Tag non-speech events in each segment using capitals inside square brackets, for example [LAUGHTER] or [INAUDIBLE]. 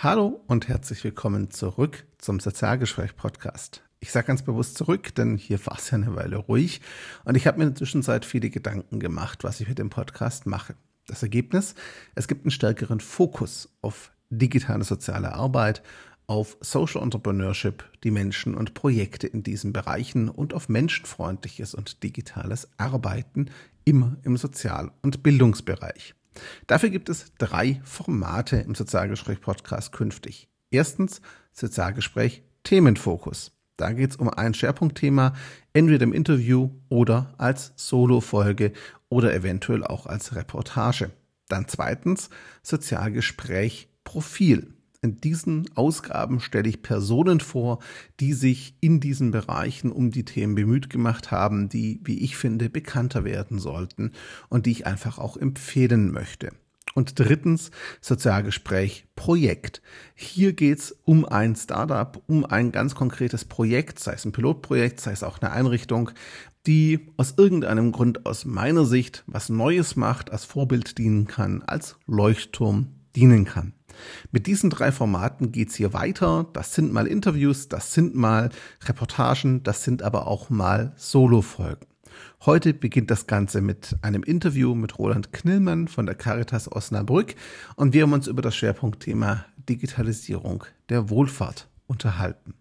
Hallo und herzlich willkommen zurück zum Sozialgespräch-Podcast. Ich sage ganz bewusst zurück, denn hier war es ja eine Weile ruhig und ich habe mir in der Zwischenzeit viele Gedanken gemacht, was ich mit dem Podcast mache. Das Ergebnis, es gibt einen stärkeren Fokus auf digitale soziale Arbeit, auf Social Entrepreneurship, die Menschen und Projekte in diesen Bereichen und auf menschenfreundliches und digitales Arbeiten immer im Sozial- und Bildungsbereich. Dafür gibt es drei Formate im Sozialgespräch-Podcast künftig. Erstens Sozialgespräch Themenfokus. Da geht es um ein Schwerpunktthema, entweder im Interview oder als Solo-Folge oder eventuell auch als Reportage. Dann zweitens Sozialgespräch Profil. In diesen Ausgaben stelle ich Personen vor, die sich in diesen Bereichen um die Themen bemüht gemacht haben, die, wie ich finde, bekannter werden sollten und die ich einfach auch empfehlen möchte. Und drittens, Sozialgespräch Projekt. Hier geht's um ein Startup, um ein ganz konkretes Projekt, sei es ein Pilotprojekt, sei es auch eine Einrichtung, die aus irgendeinem Grund aus meiner Sicht was Neues macht, als Vorbild dienen kann, als Leuchtturm dienen kann. Mit diesen drei Formaten geht's hier weiter. Das sind mal Interviews, das sind mal Reportagen, das sind aber auch mal Solo-Folgen. Heute beginnt das Ganze mit einem Interview mit Roland Knillmann von der Caritas Osnabrück und wir haben uns über das Schwerpunktthema Digitalisierung der Wohlfahrt unterhalten.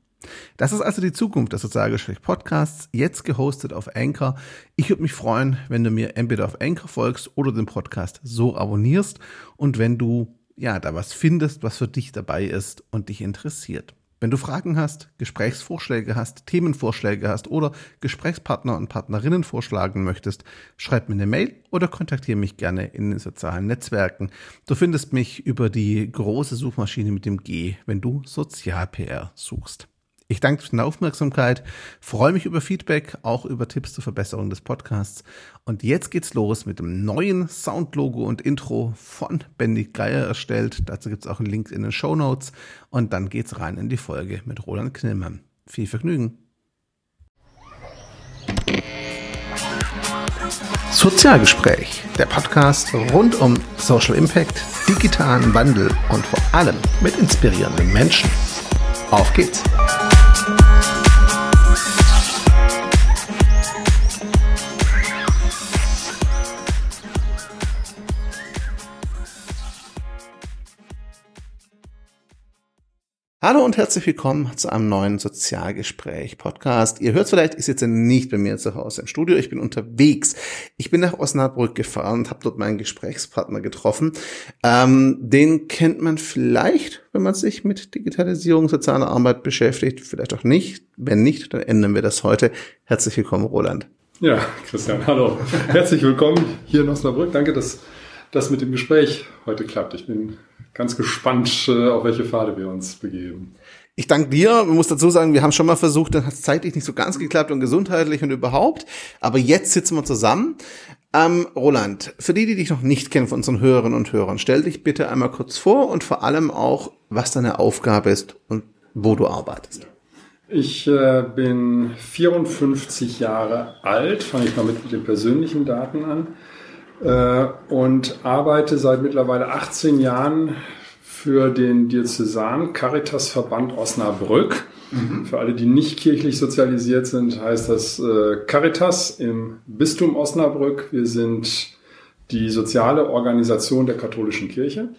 Das ist also die Zukunft des Sozialgespräch Podcasts, jetzt gehostet auf Anchor. Ich würde mich freuen, wenn du mir entweder auf Anchor folgst oder den Podcast so abonnierst und wenn du ja, da was findest, was für dich dabei ist und dich interessiert. Wenn du Fragen hast, Gesprächsvorschläge hast, Themenvorschläge hast oder Gesprächspartner und Partnerinnen vorschlagen möchtest, schreib mir eine Mail oder kontaktiere mich gerne in den sozialen Netzwerken. Du findest mich über die große Suchmaschine mit dem G, wenn du Sozial-PR suchst. Ich danke für deine Aufmerksamkeit, freue mich über Feedback, auch über Tipps zur Verbesserung des Podcasts. Und jetzt geht's los mit dem neuen Soundlogo und Intro von Bendy Geier erstellt. Dazu gibt's auch einen Link in den Show Notes. Und dann geht's rein in die Folge mit Roland Knillmann. Viel Vergnügen. Sozialgespräch, der Podcast rund um Social Impact, digitalen Wandel und vor allem mit inspirierenden Menschen. Auf geht's! Hallo und herzlich willkommen zu einem neuen Sozialgespräch-Podcast. Ihr hört vielleicht, ich sitze nicht bei mir zu Hause im Studio, ich bin unterwegs. Ich bin nach Osnabrück gefahren und habe dort meinen Gesprächspartner getroffen. Ähm, den kennt man vielleicht, wenn man sich mit Digitalisierung, sozialer Arbeit beschäftigt, vielleicht auch nicht. Wenn nicht, dann ändern wir das heute. Herzlich willkommen, Roland. Ja, Christian, hallo. Herzlich willkommen hier in Osnabrück. Danke, dass das mit dem Gespräch heute klappt. Ich bin ganz gespannt, äh, auf welche Pfade wir uns begeben. Ich danke dir. Man muss dazu sagen, wir haben schon mal versucht, dann hat es zeitlich nicht so ganz geklappt und gesundheitlich und überhaupt. Aber jetzt sitzen wir zusammen. Ähm, Roland, für die, die dich noch nicht kennen von unseren Hörerinnen und Hörern, stell dich bitte einmal kurz vor und vor allem auch, was deine Aufgabe ist und wo du arbeitest. Ich äh, bin 54 Jahre alt, fange ich mal mit den persönlichen Daten an. Äh, und arbeite seit mittlerweile 18 Jahren für den Diözesan Caritas Verband Osnabrück. Mhm. Für alle, die nicht kirchlich sozialisiert sind, heißt das äh, Caritas im Bistum Osnabrück. Wir sind die soziale Organisation der katholischen Kirche.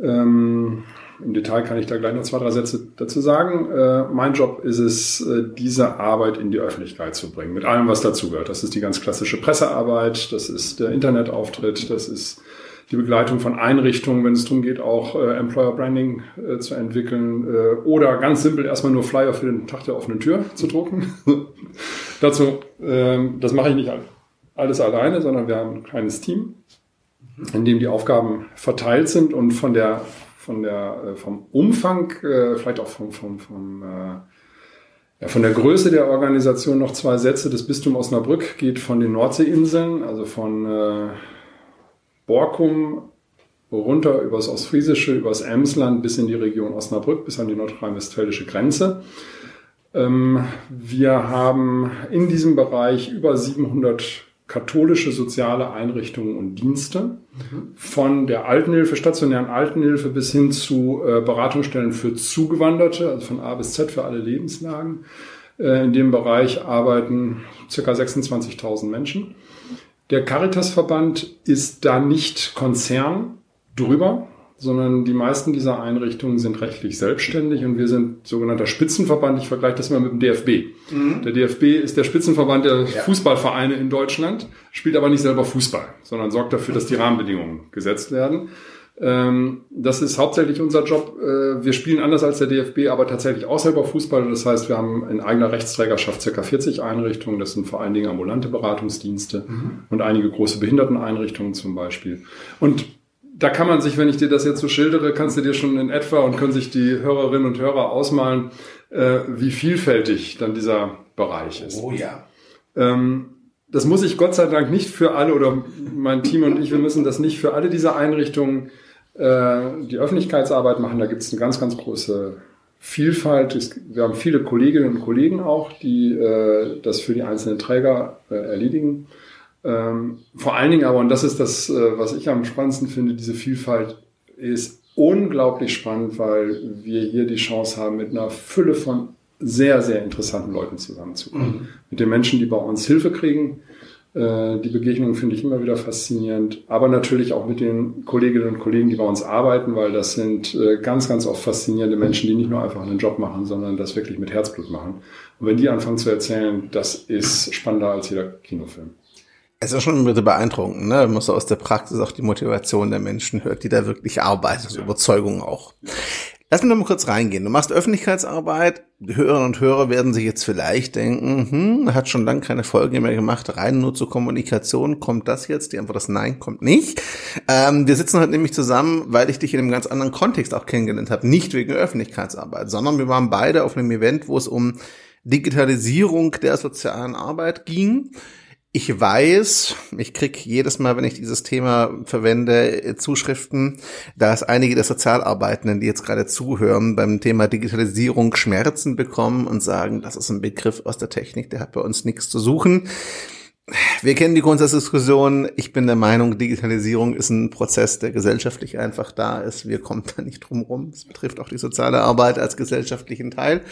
Ähm, im Detail kann ich da gleich noch zwei, drei Sätze dazu sagen. Äh, mein Job ist es, äh, diese Arbeit in die Öffentlichkeit zu bringen, mit allem, was dazugehört. Das ist die ganz klassische Pressearbeit, das ist der Internetauftritt, das ist die Begleitung von Einrichtungen, wenn es darum geht, auch äh, Employer Branding äh, zu entwickeln äh, oder ganz simpel erstmal nur Flyer für den Tag der offenen Tür zu drucken. [LAUGHS] Dazu, ähm, das mache ich nicht alles alleine, sondern wir haben ein kleines Team, in dem die Aufgaben verteilt sind und von der von der, äh, vom Umfang, äh, vielleicht auch vom, vom, vom äh, ja, von der Größe der Organisation noch zwei Sätze. Das Bistum Osnabrück geht von den Nordseeinseln, also von Borkum runter übers Ostfriesische, übers Emsland bis in die Region Osnabrück, bis an die nordrhein-westfälische Grenze. Ähm, wir haben in diesem Bereich über 700 katholische soziale Einrichtungen und Dienste, von der Altenhilfe, stationären Altenhilfe bis hin zu äh, Beratungsstellen für Zugewanderte, also von A bis Z für alle Lebenslagen. Äh, in dem Bereich arbeiten circa 26.000 Menschen. Der Caritasverband ist da nicht Konzern drüber, sondern die meisten dieser Einrichtungen sind rechtlich selbstständig und wir sind sogenannter Spitzenverband. Ich vergleiche das mal mit dem DFB. Mhm. Der DFB ist der Spitzenverband der ja. Fußballvereine in Deutschland, spielt aber nicht selber Fußball, sondern sorgt dafür, dass die Rahmenbedingungen gesetzt werden. Ähm, das ist hauptsächlich unser Job. Äh, wir spielen anders als der DFB, aber tatsächlich auch selber Fußball. Das heißt, wir haben in eigener Rechtsträgerschaft circa 40 Einrichtungen. Das sind vor allen Dingen ambulante Beratungsdienste mhm. und einige große Behinderteneinrichtungen zum Beispiel. Und da kann man sich, wenn ich dir das jetzt so schildere, kannst du dir schon in etwa und können sich die Hörerinnen und Hörer ausmalen, äh, wie vielfältig dann dieser Bereich ist. Oh ja. Ähm, das muss ich Gott sei Dank nicht für alle oder mein Team und ich, wir müssen das nicht für alle diese Einrichtungen äh, die Öffentlichkeitsarbeit machen. Da gibt es eine ganz, ganz große Vielfalt. Wir haben viele Kolleginnen und Kollegen auch, die äh, das für die einzelnen Träger äh, erledigen. Ähm, vor allen Dingen aber, und das ist das, äh, was ich am spannendsten finde, diese Vielfalt ist unglaublich spannend, weil wir hier die Chance haben, mit einer Fülle von sehr, sehr interessanten Leuten zusammenzukommen. Mhm. Mit den Menschen, die bei uns Hilfe kriegen. Äh, die Begegnung finde ich immer wieder faszinierend, aber natürlich auch mit den Kolleginnen und Kollegen, die bei uns arbeiten, weil das sind äh, ganz, ganz oft faszinierende Menschen, die nicht nur einfach einen Job machen, sondern das wirklich mit Herzblut machen. Und wenn die anfangen zu erzählen, das ist spannender als jeder Kinofilm. Es ist schon wieder beeindruckend, ne? Man muss aus der Praxis auch die Motivation der Menschen hört, die da wirklich arbeiten, also Überzeugung auch. Lass mich noch mal kurz reingehen. Du machst Öffentlichkeitsarbeit. Die Hörerinnen und Hörer werden sich jetzt vielleicht denken, hm, hat schon lange keine Folge mehr gemacht, rein nur zur Kommunikation. Kommt das jetzt? Die Antwort ist nein, kommt nicht. Ähm, wir sitzen heute nämlich zusammen, weil ich dich in einem ganz anderen Kontext auch kennengelernt habe. Nicht wegen Öffentlichkeitsarbeit, sondern wir waren beide auf einem Event, wo es um Digitalisierung der sozialen Arbeit ging. Ich weiß, ich krieg jedes Mal, wenn ich dieses Thema verwende, Zuschriften, dass einige der Sozialarbeitenden, die jetzt gerade zuhören, beim Thema Digitalisierung Schmerzen bekommen und sagen, das ist ein Begriff aus der Technik, der hat bei uns nichts zu suchen wir kennen die Grundsatzdiskussion. Ich bin der Meinung, Digitalisierung ist ein Prozess, der gesellschaftlich einfach da ist. Wir kommen da nicht drum rum. Es betrifft auch die soziale Arbeit als gesellschaftlichen Teil.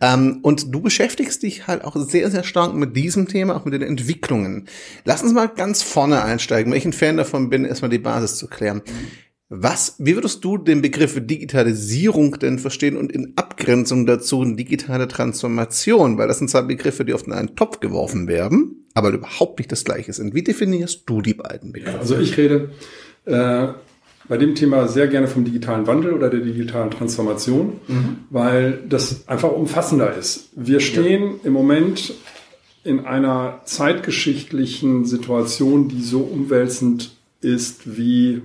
Ähm, und du beschäftigst dich halt auch sehr, sehr stark mit diesem Thema, auch mit den Entwicklungen. Lass uns mal ganz vorne einsteigen, weil ich ein Fan davon bin, erstmal die Basis zu klären. Was, wie würdest du den Begriff Digitalisierung denn verstehen und in Abgrenzung dazu digitale Transformation? Weil das sind zwei Begriffe, die oft in einen Topf geworfen werden, aber überhaupt nicht das Gleiche sind. Wie definierst du die beiden Begriffe? Also ich rede äh, bei dem Thema sehr gerne vom digitalen Wandel oder der digitalen Transformation, mhm. weil das einfach umfassender ist. Wir stehen ja. im Moment in einer zeitgeschichtlichen Situation, die so umwälzend ist wie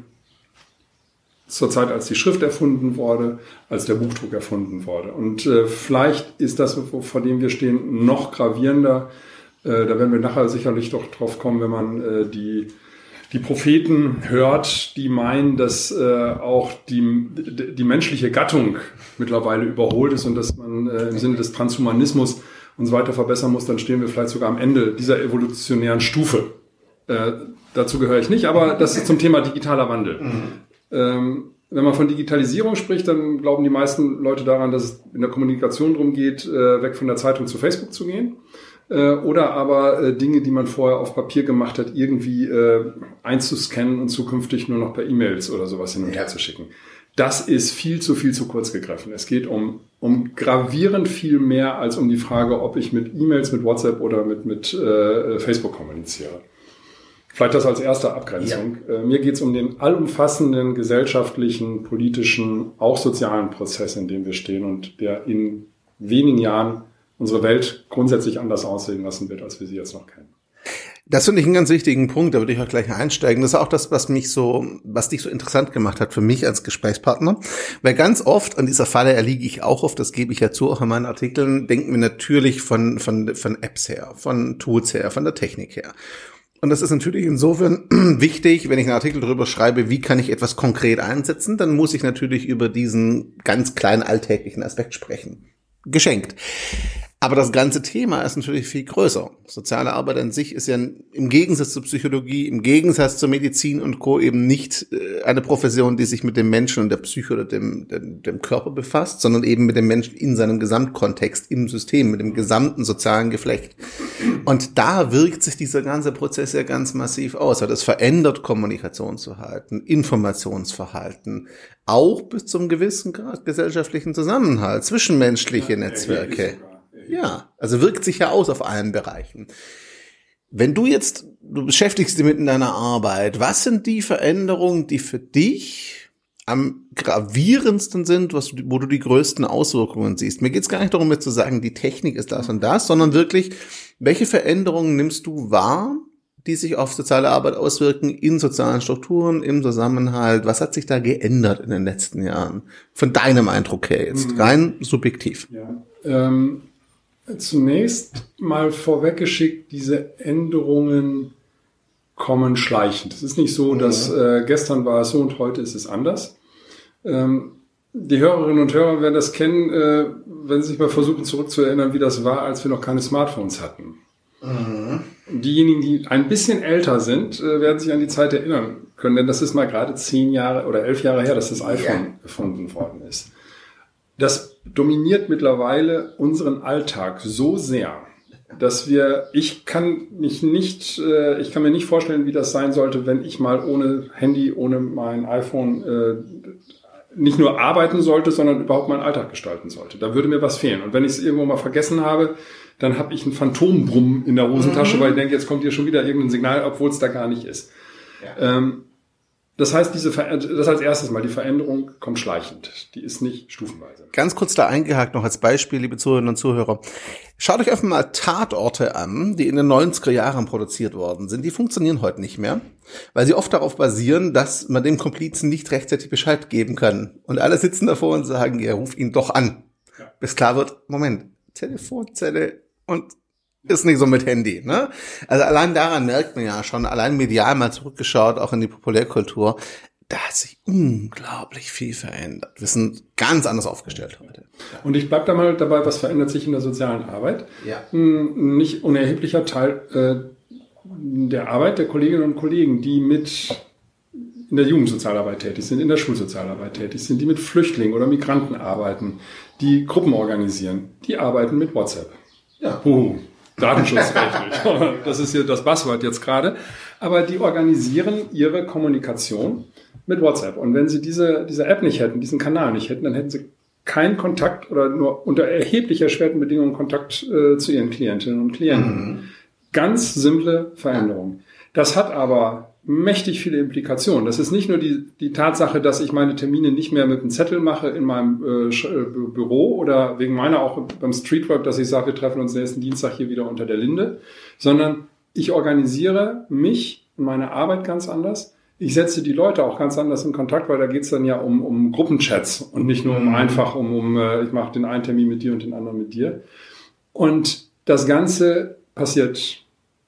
zur Zeit, als die Schrift erfunden wurde, als der Buchdruck erfunden wurde. Und äh, vielleicht ist das, vor dem wir stehen, noch gravierender. Äh, da werden wir nachher sicherlich doch drauf kommen, wenn man äh, die, die Propheten hört, die meinen, dass äh, auch die, die menschliche Gattung mittlerweile überholt ist und dass man äh, im Sinne des Transhumanismus uns weiter verbessern muss, dann stehen wir vielleicht sogar am Ende dieser evolutionären Stufe. Äh, dazu gehöre ich nicht, aber das ist zum Thema digitaler Wandel. Mhm. Ähm, wenn man von Digitalisierung spricht, dann glauben die meisten Leute daran, dass es in der Kommunikation darum geht, weg von der Zeitung zu Facebook zu gehen. Äh, oder aber äh, Dinge, die man vorher auf Papier gemacht hat, irgendwie äh, einzuscannen und zukünftig nur noch per E-Mails oder sowas hin und her zu schicken. Das ist viel zu viel zu kurz gegriffen. Es geht um, um gravierend viel mehr als um die Frage, ob ich mit E-Mails, mit WhatsApp oder mit, mit äh, Facebook kommuniziere. Vielleicht das als erste Abgrenzung. Ja. Äh, mir geht es um den allumfassenden gesellschaftlichen, politischen, auch sozialen Prozess, in dem wir stehen und der in wenigen Jahren unsere Welt grundsätzlich anders aussehen lassen wird, als wir sie jetzt noch kennen. Das finde ich einen ganz wichtigen Punkt, da würde ich auch gleich einsteigen. Das ist auch das, was mich so, was dich so interessant gemacht hat für mich als Gesprächspartner. Weil ganz oft an dieser Falle erliege ich auch oft, das gebe ich ja zu, auch in meinen Artikeln, denken wir natürlich von, von, von Apps her, von Tools her, von der Technik her. Und das ist natürlich insofern [CLEARS THROAT] wichtig, wenn ich einen Artikel darüber schreibe, wie kann ich etwas konkret einsetzen, dann muss ich natürlich über diesen ganz kleinen alltäglichen Aspekt sprechen. Geschenkt. Aber das ganze Thema ist natürlich viel größer. Soziale Arbeit an sich ist ja im Gegensatz zur Psychologie, im Gegensatz zur Medizin und Co. eben nicht äh, eine Profession, die sich mit dem Menschen und der Psyche oder dem, dem, dem Körper befasst, sondern eben mit dem Menschen in seinem Gesamtkontext, im System, mit dem gesamten sozialen Geflecht. Und da wirkt sich dieser ganze Prozess ja ganz massiv aus. Es verändert Kommunikationsverhalten, Informationsverhalten, auch bis zum gewissen Grad gesellschaftlichen Zusammenhalt, zwischenmenschliche Netzwerke. Ja, also wirkt sich ja aus auf allen Bereichen. Wenn du jetzt, du beschäftigst dich mit in deiner Arbeit, was sind die Veränderungen, die für dich am gravierendsten sind, was, wo du die größten Auswirkungen siehst? Mir geht es gar nicht darum, jetzt zu sagen, die Technik ist das und das, sondern wirklich, welche Veränderungen nimmst du wahr, die sich auf soziale Arbeit auswirken, in sozialen Strukturen, im Zusammenhalt? Was hat sich da geändert in den letzten Jahren? Von deinem Eindruck her jetzt, mhm. rein subjektiv. Ja. Ähm Zunächst mal vorweggeschickt, diese Änderungen kommen schleichend. Es ist nicht so, dass äh, gestern war es so und heute ist es anders. Ähm, die Hörerinnen und Hörer werden das kennen, äh, wenn sie sich mal versuchen zurückzuerinnern, wie das war, als wir noch keine Smartphones hatten. Mhm. Diejenigen, die ein bisschen älter sind, äh, werden sich an die Zeit erinnern können, denn das ist mal gerade zehn Jahre oder elf Jahre her, dass das iPhone ja. erfunden worden ist. Das dominiert mittlerweile unseren Alltag so sehr, dass wir, ich kann mich nicht, äh, ich kann mir nicht vorstellen, wie das sein sollte, wenn ich mal ohne Handy, ohne mein iPhone äh, nicht nur arbeiten sollte, sondern überhaupt meinen Alltag gestalten sollte. Da würde mir was fehlen. Und wenn ich es irgendwo mal vergessen habe, dann habe ich einen Phantombrummen in der Hosentasche, mhm. weil ich denke, jetzt kommt hier schon wieder irgendein Signal, obwohl es da gar nicht ist. Ja. Ähm, das heißt, diese Ver das als erstes mal, die Veränderung kommt schleichend. Die ist nicht stufenweise. Ganz kurz da eingehakt noch als Beispiel, liebe Zuhörerinnen und Zuhörer. Schaut euch einfach mal Tatorte an, die in den 90er Jahren produziert worden sind. Die funktionieren heute nicht mehr, weil sie oft darauf basieren, dass man dem Komplizen nicht rechtzeitig Bescheid geben kann. Und alle sitzen davor und sagen, ja, ruf ihn doch an. Ja. Bis klar wird, Moment, Telefonzelle und ist nicht so mit Handy. Ne? Also allein daran merkt man ja schon, allein medial mal zurückgeschaut, auch in die Populärkultur, da hat sich unglaublich viel verändert. Wir sind ganz anders aufgestellt heute. Und ich bleib da mal dabei, was verändert sich in der sozialen Arbeit. Ja. Ein nicht unerheblicher Teil äh, der Arbeit der Kolleginnen und Kollegen, die mit in der Jugendsozialarbeit tätig sind, in der Schulsozialarbeit tätig sind, die mit Flüchtlingen oder Migranten arbeiten, die Gruppen organisieren, die arbeiten mit WhatsApp. Ja. Uh, datenschutzrechtlich. [LAUGHS] das ist hier das Buzzword jetzt gerade. Aber die organisieren ihre Kommunikation mit WhatsApp. Und wenn sie diese, diese App nicht hätten, diesen Kanal nicht hätten, dann hätten sie keinen Kontakt oder nur unter erheblich erschwerten Bedingungen Kontakt äh, zu ihren Klientinnen und Klienten. Mhm. Ganz simple Veränderung. Das hat aber mächtig viele Implikationen. Das ist nicht nur die, die Tatsache, dass ich meine Termine nicht mehr mit einem Zettel mache in meinem äh, äh Büro oder wegen meiner auch beim Streetwork, dass ich sage, wir treffen uns nächsten Dienstag hier wieder unter der Linde, sondern ich organisiere mich und meine Arbeit ganz anders. Ich setze die Leute auch ganz anders in Kontakt, weil da geht's dann ja um, um Gruppenchats und nicht nur um mhm. einfach um, um äh, ich mache den einen Termin mit dir und den anderen mit dir. Und das Ganze passiert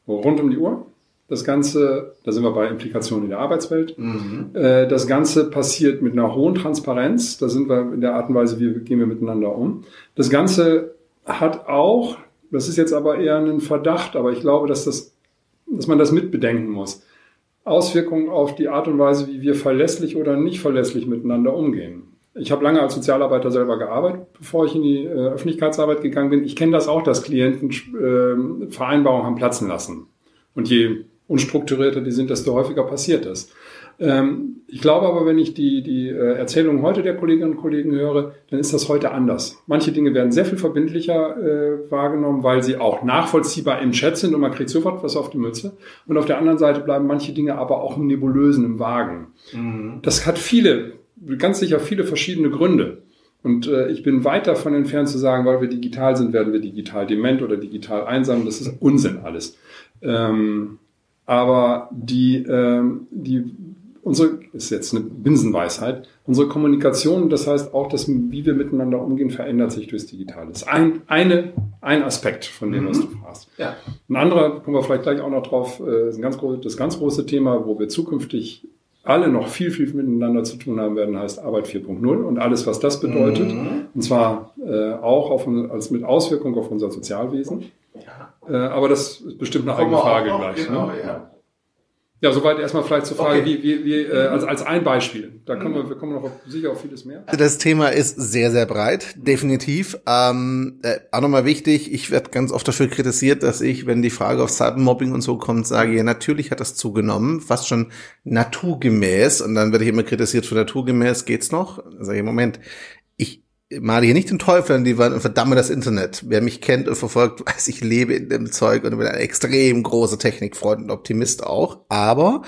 rund um die Uhr das Ganze, da sind wir bei Implikationen in der Arbeitswelt. Mhm. Äh, das Ganze passiert mit einer hohen Transparenz. Da sind wir in der Art und Weise, wie gehen wir miteinander um. Das Ganze hat auch, das ist jetzt aber eher ein Verdacht, aber ich glaube, dass das, dass man das mitbedenken muss. Auswirkungen auf die Art und Weise, wie wir verlässlich oder nicht verlässlich miteinander umgehen. Ich habe lange als Sozialarbeiter selber gearbeitet, bevor ich in die äh, Öffentlichkeitsarbeit gegangen bin. Ich kenne das auch, dass Klienten äh, Vereinbarungen haben platzen lassen. Und je unstrukturierter die sind, desto häufiger passiert das. Ähm, ich glaube aber, wenn ich die, die äh, Erzählungen heute der Kolleginnen und Kollegen höre, dann ist das heute anders. Manche Dinge werden sehr viel verbindlicher äh, wahrgenommen, weil sie auch nachvollziehbar im Chat sind und man kriegt sofort was auf die Mütze. Und auf der anderen Seite bleiben manche Dinge aber auch im Nebulösen, im Vagen. Mhm. Das hat viele, ganz sicher viele verschiedene Gründe. Und äh, ich bin weit davon entfernt zu sagen, weil wir digital sind, werden wir digital dement oder digital einsam. Das ist Unsinn alles. Ähm, aber die, ähm, die, unsere, ist jetzt eine Binsenweisheit, unsere Kommunikation, das heißt auch, dass, wie wir miteinander umgehen, verändert sich durchs Digitale. Das ist ein, eine, ein Aspekt von dem, mhm. was du fragst. Ja. Ein anderer, kommen wir vielleicht gleich auch noch drauf, äh, ist ein ganz groß, das ganz große Thema, wo wir zukünftig alle noch viel, viel miteinander zu tun haben werden, heißt Arbeit 4.0 und alles, was das bedeutet. Mhm. Und zwar äh, auch auf, als mit Auswirkung auf unser Sozialwesen. Ja. Äh, aber das ist bestimmt eine eigene Frage gleich. Genau, ne? ja. Ja, soweit erstmal vielleicht zur Frage, okay. wie, wie, wie äh, als, als ein Beispiel. Da kommen wir, wir kommen noch auf, sicher auf vieles mehr. Das Thema ist sehr, sehr breit, definitiv. Ähm, äh, auch nochmal wichtig, ich werde ganz oft dafür kritisiert, dass ich, wenn die Frage auf Cybermobbing und so kommt, sage, ja, natürlich hat das zugenommen, fast schon naturgemäß. Und dann werde ich immer kritisiert, für naturgemäß geht's noch. Dann sage ich, Moment, male hier nicht den Teufel an die Wand und verdamme das Internet. Wer mich kennt und verfolgt, weiß, ich lebe in dem Zeug und bin ein extrem großer Technikfreund und Optimist auch. Aber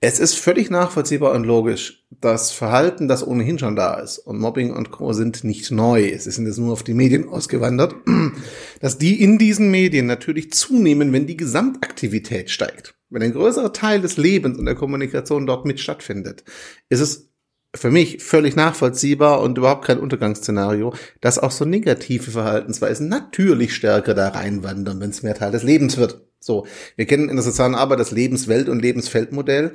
es ist völlig nachvollziehbar und logisch. Das Verhalten, das ohnehin schon da ist und Mobbing und Co. sind nicht neu. Es sind jetzt nur auf die Medien ausgewandert, [CLEARS THROAT] dass die in diesen Medien natürlich zunehmen, wenn die Gesamtaktivität steigt. Wenn ein größerer Teil des Lebens und der Kommunikation dort mit stattfindet, ist es für mich völlig nachvollziehbar und überhaupt kein Untergangsszenario, dass auch so negative Verhaltensweisen natürlich stärker da reinwandern, wenn es mehr Teil des Lebens wird. So, wir kennen in der sozialen Arbeit das Lebenswelt- und Lebensfeldmodell.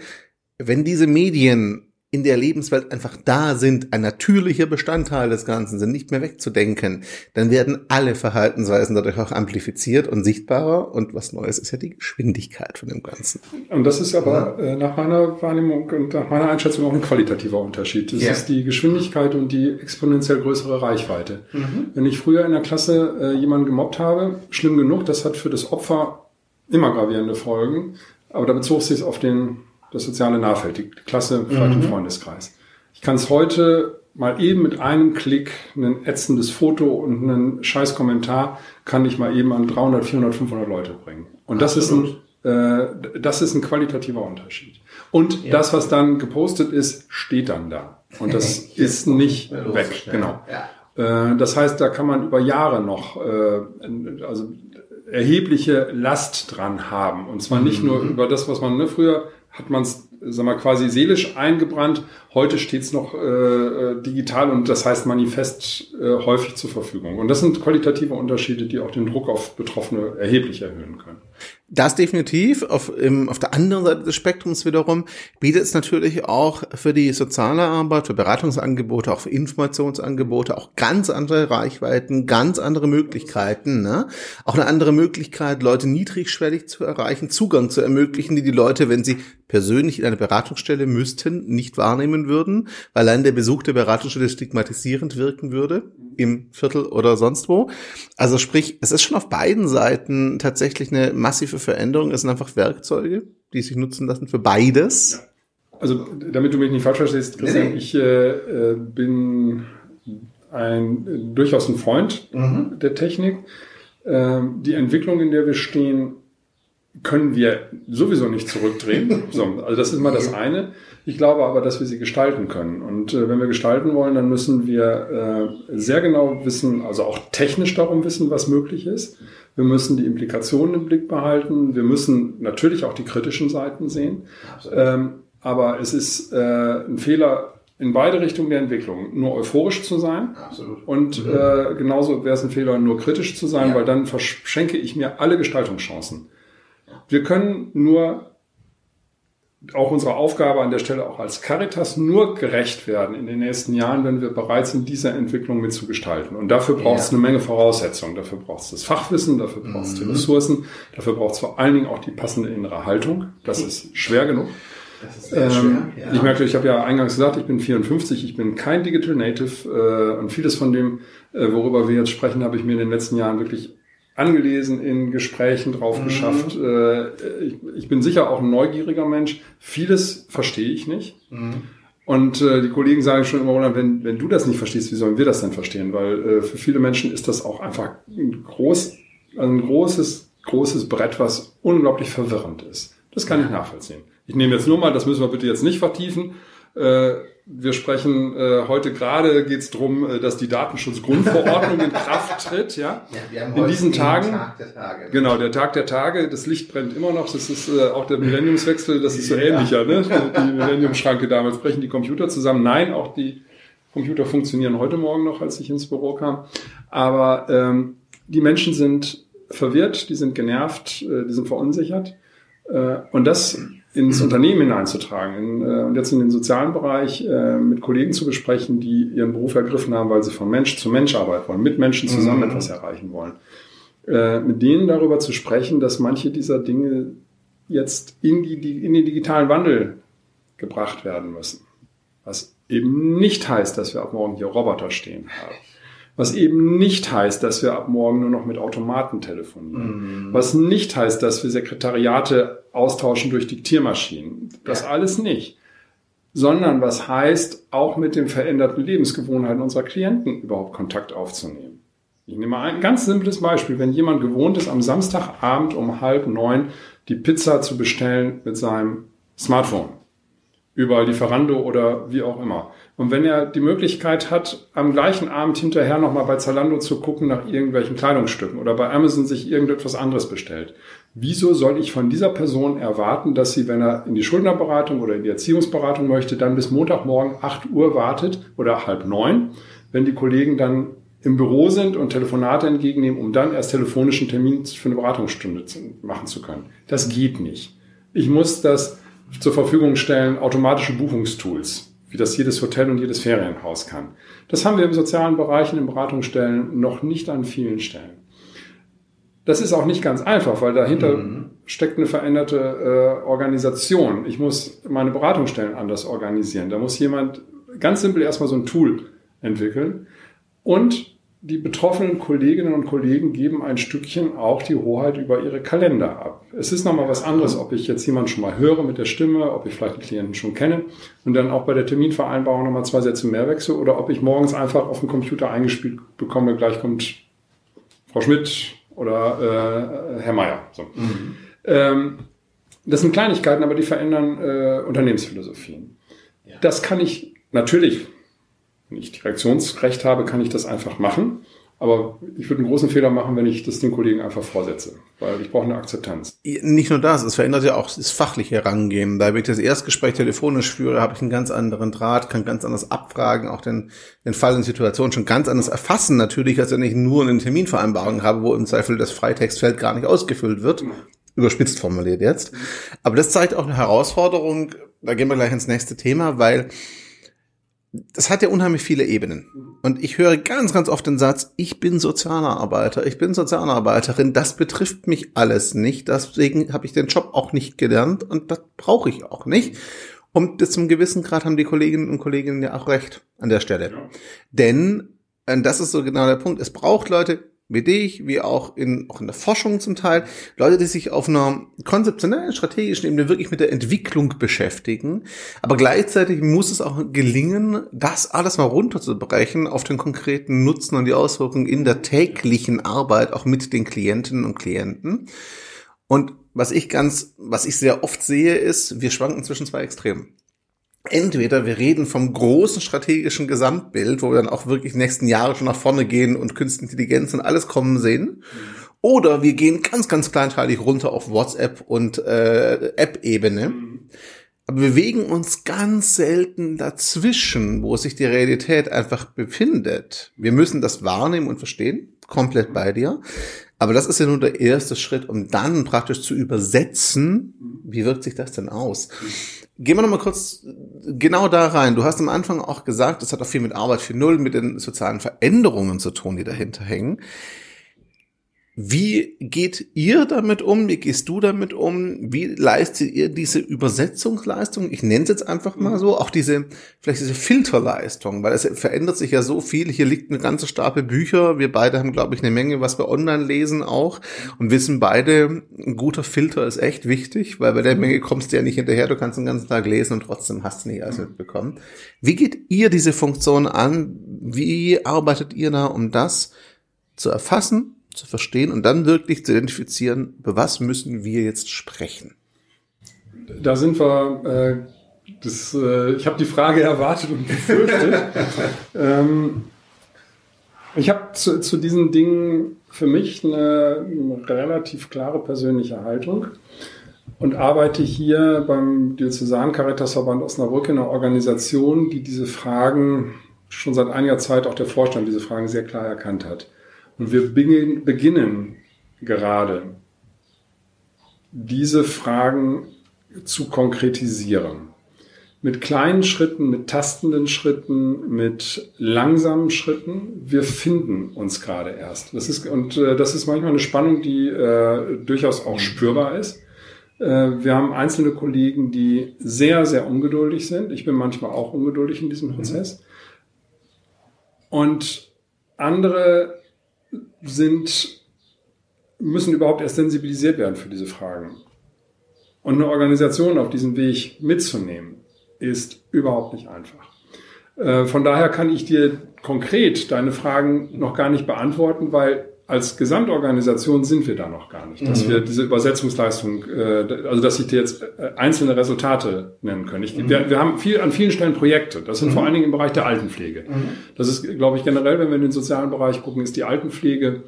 Wenn diese Medien in der Lebenswelt einfach da sind, ein natürlicher Bestandteil des Ganzen sind, nicht mehr wegzudenken, dann werden alle Verhaltensweisen dadurch auch amplifiziert und sichtbarer. Und was Neues ist ja die Geschwindigkeit von dem Ganzen. Und das ist aber ja. äh, nach meiner Wahrnehmung und nach meiner Einschätzung auch ein qualitativer Unterschied. Das ja. ist die Geschwindigkeit und die exponentiell größere Reichweite. Mhm. Wenn ich früher in der Klasse äh, jemanden gemobbt habe, schlimm genug, das hat für das Opfer immer gravierende Folgen. Aber da bezog sich auf den das soziale Nahfeld, die Klasse, vielleicht mhm. im Freundeskreis. Ich kann es heute mal eben mit einem Klick, ein ätzendes Foto und einen scheiß Kommentar, kann ich mal eben an 300, 400, 500 Leute bringen. Und das ist ein, äh, das ist ein qualitativer Unterschied. Und ja. das, was dann gepostet ist, steht dann da. Und das [LAUGHS] ist nicht weg. Genau. Ja. Äh, das heißt, da kann man über Jahre noch, äh, also erhebliche Last dran haben. Und zwar nicht mhm. nur über das, was man ne, früher hat man es, sag quasi seelisch eingebrannt. Heute steht es noch äh, äh, digital und das heißt manifest äh, häufig zur Verfügung. Und das sind qualitative Unterschiede, die auch den Druck auf Betroffene erheblich erhöhen können. Das definitiv. Auf, im, auf der anderen Seite des Spektrums wiederum bietet es natürlich auch für die soziale Arbeit, für Beratungsangebote, auch für Informationsangebote auch ganz andere Reichweiten, ganz andere Möglichkeiten. Ne? Auch eine andere Möglichkeit, Leute niedrigschwellig zu erreichen, Zugang zu ermöglichen, die die Leute, wenn sie persönlich in eine Beratungsstelle müssten, nicht wahrnehmen würden, weil allein der Besuch der Beratungsstelle stigmatisierend wirken würde, im Viertel oder sonst wo. Also sprich, es ist schon auf beiden Seiten tatsächlich eine massive Veränderung. Es sind einfach Werkzeuge, die sich nutzen lassen für beides. Also, damit du mich nicht falsch verstehst, Christian, nee. ich äh, äh, bin ein äh, durchaus ein Freund mhm. der Technik. Ähm, die Entwicklung, in der wir stehen, können wir sowieso nicht zurückdrehen. [LAUGHS] so, also das ist mal das eine. Ich glaube aber, dass wir sie gestalten können. Und äh, wenn wir gestalten wollen, dann müssen wir äh, sehr genau wissen, also auch technisch darum wissen, was möglich ist. Wir müssen die Implikationen im Blick behalten. Wir müssen natürlich auch die kritischen Seiten sehen. Ähm, aber es ist äh, ein Fehler in beide Richtungen der Entwicklung. Nur euphorisch zu sein. Absolut. Und mhm. äh, genauso wäre es ein Fehler, nur kritisch zu sein, ja. weil dann verschenke ich mir alle Gestaltungschancen. Wir können nur auch unserer Aufgabe an der Stelle auch als Caritas nur gerecht werden in den nächsten Jahren, wenn wir bereit sind, diese Entwicklung mitzugestalten. Und dafür braucht es ja. eine Menge Voraussetzungen. Dafür braucht es das Fachwissen, dafür braucht es mhm. die Ressourcen, dafür braucht es vor allen Dingen auch die passende innere Haltung. Das ist schwer genug. Ähm, schwer, ja. Ich merke, ich habe ja eingangs gesagt, ich bin 54, ich bin kein Digital Native äh, und vieles von dem, äh, worüber wir jetzt sprechen, habe ich mir in den letzten Jahren wirklich angelesen, in Gesprächen drauf mhm. geschafft. Äh, ich, bin sicher auch ein neugieriger Mensch. Vieles verstehe ich nicht. Mhm. Und äh, die Kollegen sagen schon immer, Roland, wenn, wenn du das nicht verstehst, wie sollen wir das denn verstehen? Weil äh, für viele Menschen ist das auch einfach ein, groß, ein großes, großes Brett, was unglaublich verwirrend ist. Das kann ich nachvollziehen. Ich nehme jetzt nur mal, das müssen wir bitte jetzt nicht vertiefen, wir sprechen äh, heute gerade geht es darum, äh, dass die Datenschutzgrundverordnung in Kraft tritt. Ja, ja in diesen Tagen. Tag der Tage. Genau, der Tag der Tage. Das Licht brennt immer noch. Das ist äh, auch der Millenniumswechsel. Das ist so ähnlicher. Ne? Die Millenniumschranke damals brechen die Computer zusammen. Nein, auch die Computer funktionieren heute Morgen noch, als ich ins Büro kam. Aber ähm, die Menschen sind verwirrt, die sind genervt, äh, die sind verunsichert. Äh, und das ins Unternehmen hineinzutragen in, äh, und jetzt in den sozialen Bereich äh, mit Kollegen zu besprechen, die ihren Beruf ergriffen haben, weil sie von Mensch zu Mensch arbeiten wollen, mit Menschen zusammen mhm. etwas erreichen wollen. Äh, mit denen darüber zu sprechen, dass manche dieser Dinge jetzt in, die, in den digitalen Wandel gebracht werden müssen. Was eben nicht heißt, dass wir ab morgen hier Roboter stehen haben. [LAUGHS] Was eben nicht heißt, dass wir ab morgen nur noch mit Automaten telefonieren. Mhm. Was nicht heißt, dass wir Sekretariate austauschen durch Diktiermaschinen. Das alles nicht. Sondern was heißt, auch mit den veränderten Lebensgewohnheiten unserer Klienten überhaupt Kontakt aufzunehmen. Ich nehme mal ein ganz simples Beispiel. Wenn jemand gewohnt ist, am Samstagabend um halb neun die Pizza zu bestellen mit seinem Smartphone über Lieferando oder wie auch immer. Und wenn er die Möglichkeit hat, am gleichen Abend hinterher nochmal bei Zalando zu gucken nach irgendwelchen Kleidungsstücken oder bei Amazon sich irgendetwas anderes bestellt, wieso soll ich von dieser Person erwarten, dass sie, wenn er in die Schuldnerberatung oder in die Erziehungsberatung möchte, dann bis Montagmorgen 8 Uhr wartet oder halb neun, wenn die Kollegen dann im Büro sind und Telefonate entgegennehmen, um dann erst telefonischen Termin für eine Beratungsstunde machen zu können. Das geht nicht. Ich muss das zur Verfügung stellen, automatische Buchungstools, wie das jedes Hotel und jedes Ferienhaus kann. Das haben wir im sozialen Bereich in den Beratungsstellen noch nicht an vielen Stellen. Das ist auch nicht ganz einfach, weil dahinter mhm. steckt eine veränderte äh, Organisation. Ich muss meine Beratungsstellen anders organisieren. Da muss jemand ganz simpel erstmal so ein Tool entwickeln. Und die betroffenen Kolleginnen und Kollegen geben ein Stückchen auch die Hoheit über ihre Kalender ab. Es ist nochmal was anderes, ob ich jetzt jemanden schon mal höre mit der Stimme, ob ich vielleicht den Klienten schon kenne und dann auch bei der Terminvereinbarung nochmal zwei Sätze mehr wechsle oder ob ich morgens einfach auf dem Computer eingespielt bekomme, gleich kommt Frau Schmidt oder äh, Herr Meier. So. Mhm. Ähm, das sind Kleinigkeiten, aber die verändern äh, Unternehmensphilosophien. Ja. Das kann ich natürlich wenn ich Direktionsrecht habe, kann ich das einfach machen. Aber ich würde einen großen Fehler machen, wenn ich das den Kollegen einfach vorsetze, weil ich brauche eine Akzeptanz. Nicht nur das, es verändert ja auch das fachliche Herangehen. Da wenn ich das Erstgespräch telefonisch führe, habe ich einen ganz anderen Draht, kann ganz anders abfragen, auch den, den Fall und Situation schon ganz anders erfassen natürlich, als wenn ich nur eine Terminvereinbarung habe, wo im Zweifel das Freitextfeld gar nicht ausgefüllt wird. Mhm. Überspitzt formuliert jetzt. Aber das zeigt auch eine Herausforderung, da gehen wir gleich ins nächste Thema, weil das hat ja unheimlich viele Ebenen. Und ich höre ganz, ganz oft den Satz, ich bin Sozialarbeiter, ich bin Sozialarbeiterin, das betrifft mich alles nicht, deswegen habe ich den Job auch nicht gelernt und das brauche ich auch nicht. Und bis zum gewissen Grad haben die Kolleginnen und Kollegen ja auch recht an der Stelle. Ja. Denn, und das ist so genau der Punkt, es braucht Leute, wie dich, wie auch in, auch in der Forschung zum Teil, Leute, die sich auf einer konzeptionellen, strategischen Ebene wirklich mit der Entwicklung beschäftigen. Aber gleichzeitig muss es auch gelingen, das alles mal runterzubrechen auf den konkreten Nutzen und die Auswirkungen in der täglichen Arbeit, auch mit den Klientinnen und Klienten. Und was ich ganz, was ich sehr oft sehe, ist, wir schwanken zwischen zwei Extremen entweder wir reden vom großen strategischen Gesamtbild, wo wir dann auch wirklich nächsten Jahre schon nach vorne gehen und Künstliche Intelligenz und alles kommen sehen, oder wir gehen ganz, ganz kleinteilig runter auf WhatsApp und äh, App-Ebene. Aber wir bewegen uns ganz selten dazwischen, wo sich die Realität einfach befindet. Wir müssen das wahrnehmen und verstehen, komplett bei dir. Aber das ist ja nur der erste Schritt, um dann praktisch zu übersetzen, wie wirkt sich das denn aus? Gehen wir noch mal kurz genau da rein. Du hast am Anfang auch gesagt, es hat auch viel mit Arbeit für Null, mit den sozialen Veränderungen zu tun, die dahinter hängen. Wie geht ihr damit um? Wie gehst du damit um? Wie leistet ihr diese Übersetzungsleistung? Ich nenne es jetzt einfach mal so, auch diese, vielleicht diese Filterleistung, weil es verändert sich ja so viel. Hier liegt eine ganze Stapel Bücher. Wir beide haben, glaube ich, eine Menge, was wir online lesen auch und wissen beide, ein guter Filter ist echt wichtig, weil bei der Menge kommst du ja nicht hinterher. Du kannst den ganzen Tag lesen und trotzdem hast du nicht alles mitbekommen. Wie geht ihr diese Funktion an? Wie arbeitet ihr da, um das zu erfassen? Zu verstehen und dann wirklich zu identifizieren, über was müssen wir jetzt sprechen? Da sind wir, äh, das, äh, ich habe die Frage erwartet und befürchtet. [LAUGHS] ähm, ich habe zu, zu diesen Dingen für mich eine, relativ klare persönliche Haltung und arbeite hier beim Diözesan Caritasverband Osnabrück in einer Organisation, die diese Fragen schon seit einiger Zeit, auch der Vorstand diese Fragen sehr klar erkannt hat. Und wir beginnen gerade diese Fragen zu konkretisieren. Mit kleinen Schritten, mit tastenden Schritten, mit langsamen Schritten. Wir finden uns gerade erst. Das ist, und äh, das ist manchmal eine Spannung, die äh, durchaus auch spürbar ist. Äh, wir haben einzelne Kollegen, die sehr, sehr ungeduldig sind. Ich bin manchmal auch ungeduldig in diesem mhm. Prozess. Und andere sind, müssen überhaupt erst sensibilisiert werden für diese Fragen. Und eine Organisation auf diesem Weg mitzunehmen, ist überhaupt nicht einfach. Äh, von daher kann ich dir konkret deine Fragen noch gar nicht beantworten, weil als Gesamtorganisation sind wir da noch gar nicht, dass mhm. wir diese Übersetzungsleistung, äh, also dass ich dir jetzt äh, einzelne Resultate nennen kann. Ich, mhm. wir, wir, haben viel an vielen Stellen Projekte. Das sind mhm. vor allen Dingen im Bereich der Altenpflege. Mhm. Das ist, glaube ich, generell, wenn wir in den sozialen Bereich gucken, ist die Altenpflege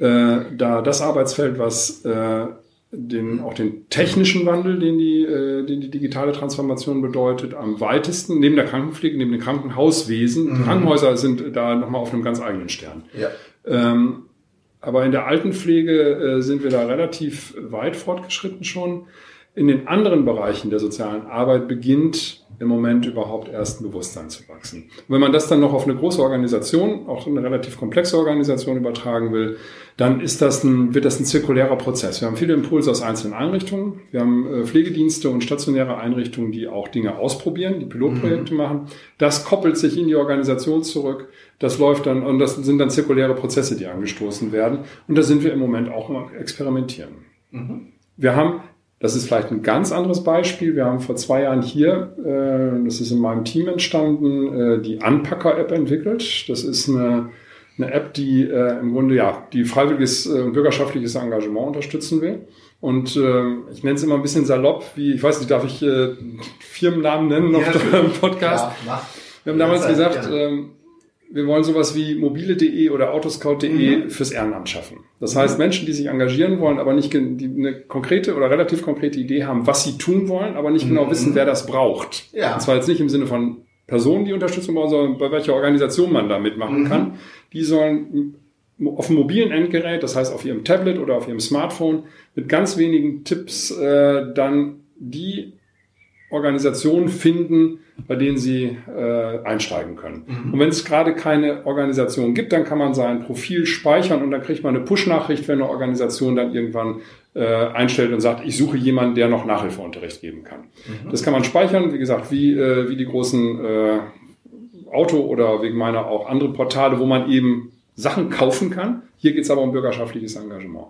äh, da das Arbeitsfeld, was äh, den, auch den technischen Wandel, den die, äh, den die digitale Transformation bedeutet, am weitesten, neben der Krankenpflege, neben dem Krankenhauswesen. Mhm. Krankenhäuser sind da nochmal auf einem ganz eigenen Stern. Ja. Ähm, aber in der Altenpflege äh, sind wir da relativ weit fortgeschritten schon. In den anderen Bereichen der sozialen Arbeit beginnt im Moment überhaupt erst ein Bewusstsein zu wachsen. Und wenn man das dann noch auf eine große Organisation, auch eine relativ komplexe Organisation übertragen will, dann ist das ein, wird das ein zirkulärer Prozess. Wir haben viele Impulse aus einzelnen Einrichtungen. Wir haben äh, Pflegedienste und stationäre Einrichtungen, die auch Dinge ausprobieren, die Pilotprojekte mhm. machen. Das koppelt sich in die Organisation zurück. Das läuft dann, und das sind dann zirkuläre Prozesse, die angestoßen werden. Und da sind wir im Moment auch im Experimentieren. Mhm. Wir haben das ist vielleicht ein ganz anderes Beispiel. Wir haben vor zwei Jahren hier, äh, das ist in meinem Team entstanden, äh, die Anpacker-App entwickelt. Das ist eine, eine App, die äh, im Grunde ja die freiwilliges und bürgerschaftliches Engagement unterstützen will. Und äh, ich nenne es immer ein bisschen salopp, wie, ich weiß nicht, darf ich äh, Firmennamen nennen auf ja, dem Podcast? Ja, Wir haben damals gesagt, ähm, wir wollen sowas wie mobile.de oder autoscout.de mhm. fürs Ehrenamt schaffen. Das heißt, mhm. Menschen, die sich engagieren wollen, aber nicht die eine konkrete oder relativ konkrete Idee haben, was sie tun wollen, aber nicht genau mhm. genau wissen, wer das braucht. Ja. Und zwar jetzt nicht im Sinne von Personen, die Unterstützung brauchen, sondern bei welcher Organisation man da mitmachen mhm. kann. Die sollen auf dem mobilen Endgerät, das heißt auf ihrem Tablet oder auf ihrem Smartphone, mit ganz wenigen Tipps äh, dann die Organisationen finden, bei denen sie äh, einsteigen können. Mhm. Und wenn es gerade keine Organisation gibt, dann kann man sein Profil speichern und dann kriegt man eine Push-Nachricht, wenn eine Organisation dann irgendwann äh, einstellt und sagt, ich suche jemanden, der noch Nachhilfeunterricht geben kann. Mhm. Das kann man speichern, wie gesagt, wie, äh, wie die großen äh, Auto oder wegen meiner auch andere Portale, wo man eben Sachen kaufen kann. Hier geht es aber um bürgerschaftliches Engagement.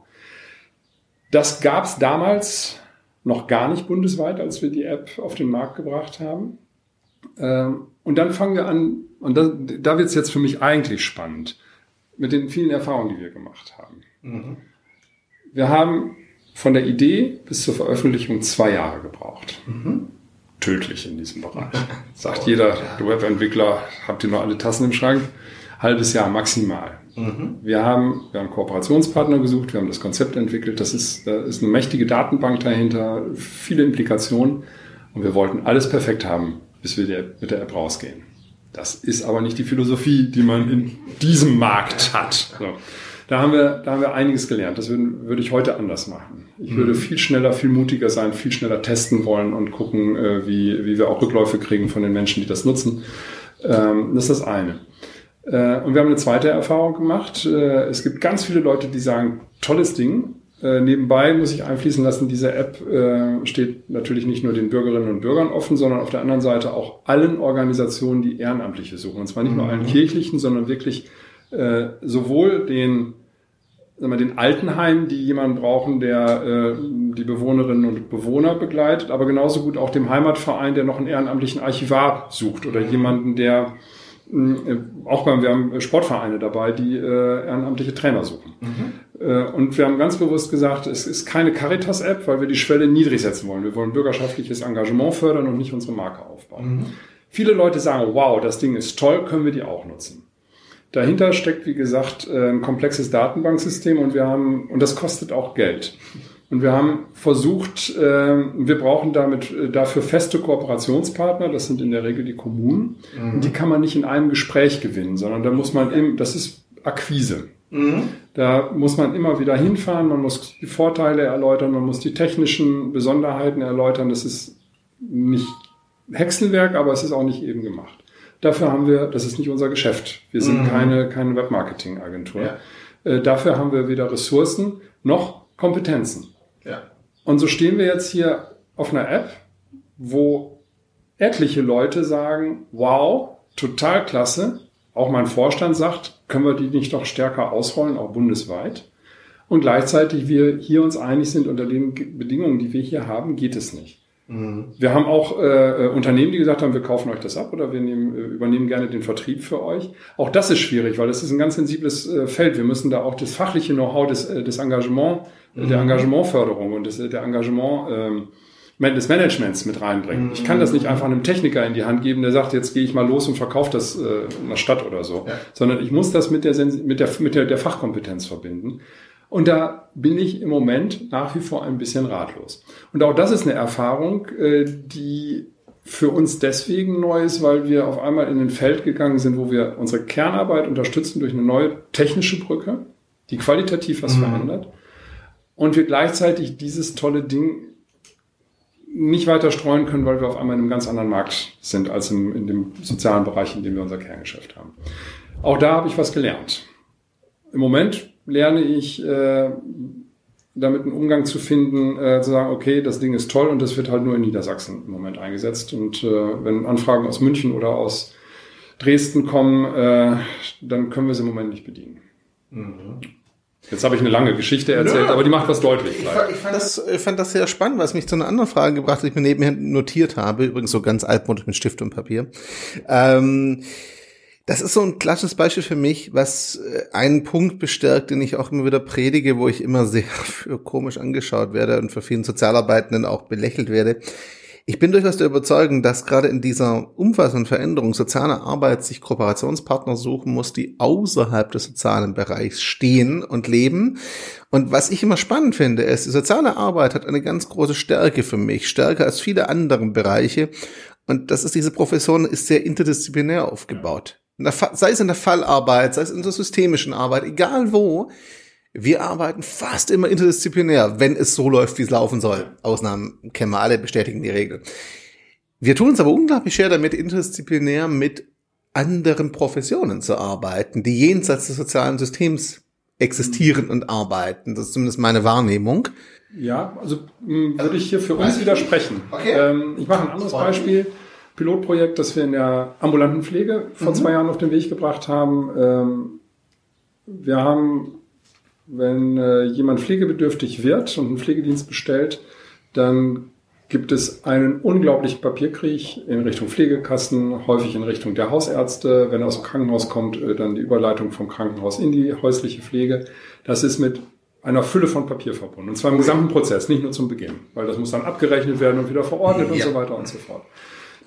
Das gab es damals noch gar nicht bundesweit, als wir die App auf den Markt gebracht haben. Ähm, und dann fangen wir an, und da, da wird es jetzt für mich eigentlich spannend, mit den vielen Erfahrungen, die wir gemacht haben. Mhm. Wir haben von der Idee bis zur Veröffentlichung zwei Jahre gebraucht. Mhm. Tödlich in diesem Bereich. [LAUGHS] Sagt jeder Webentwickler, habt ihr noch alle Tassen im Schrank? Halbes Jahr maximal. Mhm. Wir haben, wir haben Kooperationspartner gesucht, wir haben das Konzept entwickelt. Das ist, da ist eine mächtige Datenbank dahinter, viele Implikationen. Und wir wollten alles perfekt haben, bis wir mit der App rausgehen. Das ist aber nicht die Philosophie, die man in diesem Markt hat. So. Da haben wir, da haben wir einiges gelernt. Das würde, würde ich heute anders machen. Ich würde mhm. viel schneller, viel mutiger sein, viel schneller testen wollen und gucken, äh, wie, wie wir auch Rückläufe kriegen von den Menschen, die das nutzen. Ähm, das ist das eine. Äh, und wir haben eine zweite Erfahrung gemacht. Äh, es gibt ganz viele Leute, die sagen, tolles Ding. Äh, nebenbei muss ich einfließen lassen, diese App steht natürlich nicht nur den Bürgerinnen und Bürgern offen, sondern auf der anderen Seite auch allen Organisationen, die Ehrenamtliche suchen. Und zwar nicht nur allen mhm. kirchlichen, sondern wirklich sowohl den sagen wir, den Altenheim, die jemanden brauchen, der die Bewohnerinnen und Bewohner begleitet, aber genauso gut auch dem Heimatverein, der noch einen ehrenamtlichen Archivar sucht oder jemanden, der äh, auch beim, wir haben Sportvereine dabei, die äh, ehrenamtliche Trainer suchen. Mhm. Äh, und wir haben ganz bewusst gesagt, es ist keine Caritas-App, weil wir die Schwelle niedrig setzen wollen. Wir wollen bürgerschaftliches Engagement fördern und nicht unsere Marke aufbauen. Mhm. Viele Leute sagen, wow, das Ding ist toll, können wir die auch nutzen. Dahinter steckt, wie gesagt, äh, ein komplexes Datenbanksystem und wir haben, und das kostet auch Geld. Und wir haben versucht, äh, wir brauchen damit äh, dafür feste Kooperationspartner, das sind in der Regel die Kommunen. Mhm. Und die kann man nicht in einem Gespräch gewinnen, sondern da muss man im, das ist Akquise. Mhm. Da muss man immer wieder hinfahren, man muss die Vorteile erläutern, man muss die technischen Besonderheiten erläutern. Das ist nicht Hexenwerk, aber es ist auch nicht eben gemacht. Dafür haben wir, das ist nicht unser Geschäft. Wir sind mhm. keine, keine Webmarketing-Agentur. Ja. Äh, dafür haben wir weder Ressourcen noch Kompetenzen. Und so stehen wir jetzt hier auf einer App, wo etliche Leute sagen, wow, total klasse. Auch mein Vorstand sagt, können wir die nicht noch stärker ausrollen, auch bundesweit. Und gleichzeitig wir hier uns einig sind, unter den Bedingungen, die wir hier haben, geht es nicht. Mhm. Wir haben auch äh, äh, Unternehmen, die gesagt haben, wir kaufen euch das ab oder wir nehmen, äh, übernehmen gerne den Vertrieb für euch. Auch das ist schwierig, weil das ist ein ganz sensibles äh, Feld. Wir müssen da auch das fachliche Know-how des, äh, des Engagement, mhm. der Engagementförderung und des, der Engagement ähm, des Managements mit reinbringen. Ich kann das nicht einfach einem Techniker in die Hand geben, der sagt, jetzt gehe ich mal los und verkaufe das äh, in der Stadt oder so, ja. sondern ich muss das mit der, mit der, mit der, der Fachkompetenz verbinden. Und da bin ich im Moment nach wie vor ein bisschen ratlos. Und auch das ist eine Erfahrung, äh, die für uns deswegen neu ist, weil wir auf einmal in ein Feld gegangen sind, wo wir unsere Kernarbeit unterstützen durch eine neue technische Brücke, die qualitativ was mhm. verändert. Und wir gleichzeitig dieses tolle Ding nicht weiter streuen können, weil wir auf einmal in einem ganz anderen Markt sind als im, in dem sozialen Bereich, in dem wir unser Kerngeschäft haben. Auch da habe ich was gelernt. Im Moment lerne ich äh, damit einen Umgang zu finden, äh, zu sagen, okay, das Ding ist toll und das wird halt nur in Niedersachsen im Moment eingesetzt. Und äh, wenn Anfragen aus München oder aus Dresden kommen, äh, dann können wir sie im Moment nicht bedienen. Mhm. Jetzt habe ich eine lange Geschichte erzählt, Nö. aber die macht was deutlich. Ich, ich, fand das, ich fand das sehr spannend, was mich zu einer anderen Frage gebracht hat, die ich mir nebenher notiert habe. Übrigens so ganz altmodisch mit Stift und Papier. Ähm, das ist so ein klassisches Beispiel für mich, was äh, einen Punkt bestärkt, den ich auch immer wieder predige, wo ich immer [LAUGHS] sehr für komisch angeschaut werde und für vielen Sozialarbeitenden auch belächelt werde. Ich bin durchaus der Überzeugung, dass gerade in dieser umfassenden Veränderung soziale Arbeit sich Kooperationspartner suchen muss, die außerhalb des sozialen Bereichs stehen und leben. Und was ich immer spannend finde, ist, die soziale Arbeit hat eine ganz große Stärke für mich, stärker als viele andere Bereiche. Und das ist, diese Profession ist sehr interdisziplinär aufgebaut. Sei es in der Fallarbeit, sei es in der systemischen Arbeit, egal wo, wir arbeiten fast immer interdisziplinär, wenn es so läuft, wie es laufen soll. Ausnahmen kennen wir alle, bestätigen die Regel. Wir tun uns aber unglaublich schwer damit, interdisziplinär mit anderen Professionen zu arbeiten, die jenseits des sozialen Systems existieren und arbeiten. Das ist zumindest meine Wahrnehmung. Ja, also mh, würde ich hier für uns widersprechen. Okay. Ähm, ich mache ein anderes Beispiel. Pilotprojekt, das wir in der ambulanten Pflege vor mhm. zwei Jahren auf den Weg gebracht haben. Ähm, wir haben wenn äh, jemand pflegebedürftig wird und einen Pflegedienst bestellt, dann gibt es einen unglaublichen Papierkrieg in Richtung Pflegekassen, häufig in Richtung der Hausärzte. Wenn er aus dem Krankenhaus kommt, äh, dann die Überleitung vom Krankenhaus in die häusliche Pflege. Das ist mit einer Fülle von Papier verbunden. Und zwar im gesamten Prozess, nicht nur zum Beginn, weil das muss dann abgerechnet werden und wieder verordnet ja. und so weiter und so fort.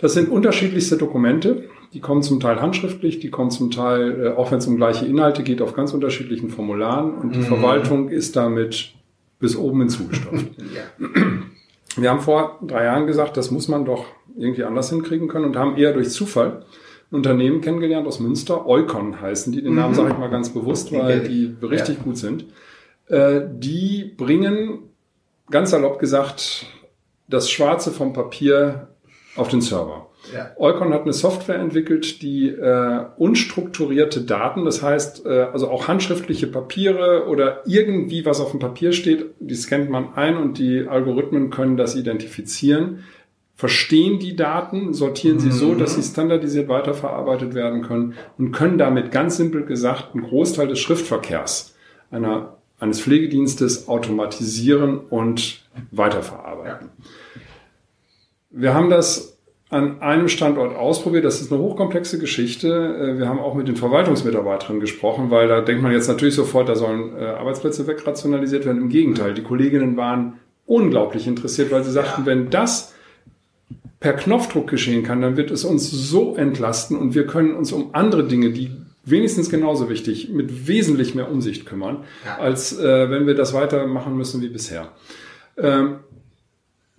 Das sind unterschiedlichste Dokumente. Die kommen zum Teil handschriftlich, die kommen zum Teil, äh, auch wenn es um gleiche Inhalte geht, auf ganz unterschiedlichen Formularen. Und die mhm. Verwaltung ist damit bis oben hinzugestopft. [LAUGHS] ja. Wir haben vor drei Jahren gesagt, das muss man doch irgendwie anders hinkriegen können und haben eher durch Zufall ein Unternehmen kennengelernt aus Münster, Eukon heißen die. Den Namen mhm. sage ich mal ganz bewusst, weil die richtig ja. gut sind. Äh, die bringen, ganz salopp gesagt, das Schwarze vom Papier auf den Server. Ja. Eukon hat eine Software entwickelt, die äh, unstrukturierte Daten, das heißt äh, also auch handschriftliche Papiere oder irgendwie was auf dem Papier steht, die scannt man ein und die Algorithmen können das identifizieren, verstehen die Daten, sortieren sie so, dass sie standardisiert weiterverarbeitet werden können und können damit ganz simpel gesagt einen Großteil des Schriftverkehrs einer, eines Pflegedienstes automatisieren und weiterverarbeiten. Ja. Wir haben das an einem Standort ausprobiert. Das ist eine hochkomplexe Geschichte. Äh, wir haben auch mit den Verwaltungsmitarbeiterinnen gesprochen, weil da denkt man jetzt natürlich sofort, da sollen äh, Arbeitsplätze wegrationalisiert werden. Im Gegenteil, die Kolleginnen waren unglaublich interessiert, weil sie sagten, wenn das per Knopfdruck geschehen kann, dann wird es uns so entlasten und wir können uns um andere Dinge, die wenigstens genauso wichtig, mit wesentlich mehr Umsicht kümmern, als äh, wenn wir das weitermachen müssen wie bisher. Ähm,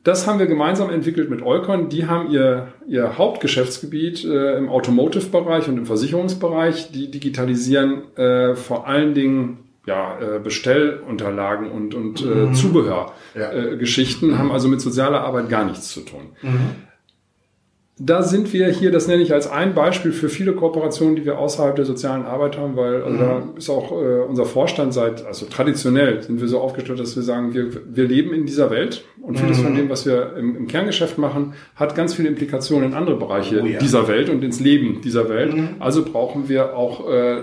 Das haben wir gemeinsam entwickelt mit Eukon. Die haben ihr, ihr Hauptgeschäftsgebiet äh, im Automotive-Bereich und im Versicherungsbereich. Die digitalisieren äh, vor allen Dingen ja, äh, Bestellunterlagen und, und äh, mhm. Zubehörgeschichten, ja. äh, haben also mit sozialer Arbeit gar nichts zu tun. Mhm da sind wir hier, das nenne ich als ein Beispiel für viele Kooperationen, die wir außerhalb der sozialen Arbeit haben, weil also da mhm. ist auch äh, unser Vorstand seit, also traditionell sind wir so aufgestellt, dass wir sagen, wir, wir leben in dieser Welt und vieles mhm. von dem, was wir im, im, Kerngeschäft machen, hat ganz viele Implikationen in andere Bereiche oh, ja. dieser Welt und ins Leben dieser Welt. Mhm. Also brauchen wir auch äh,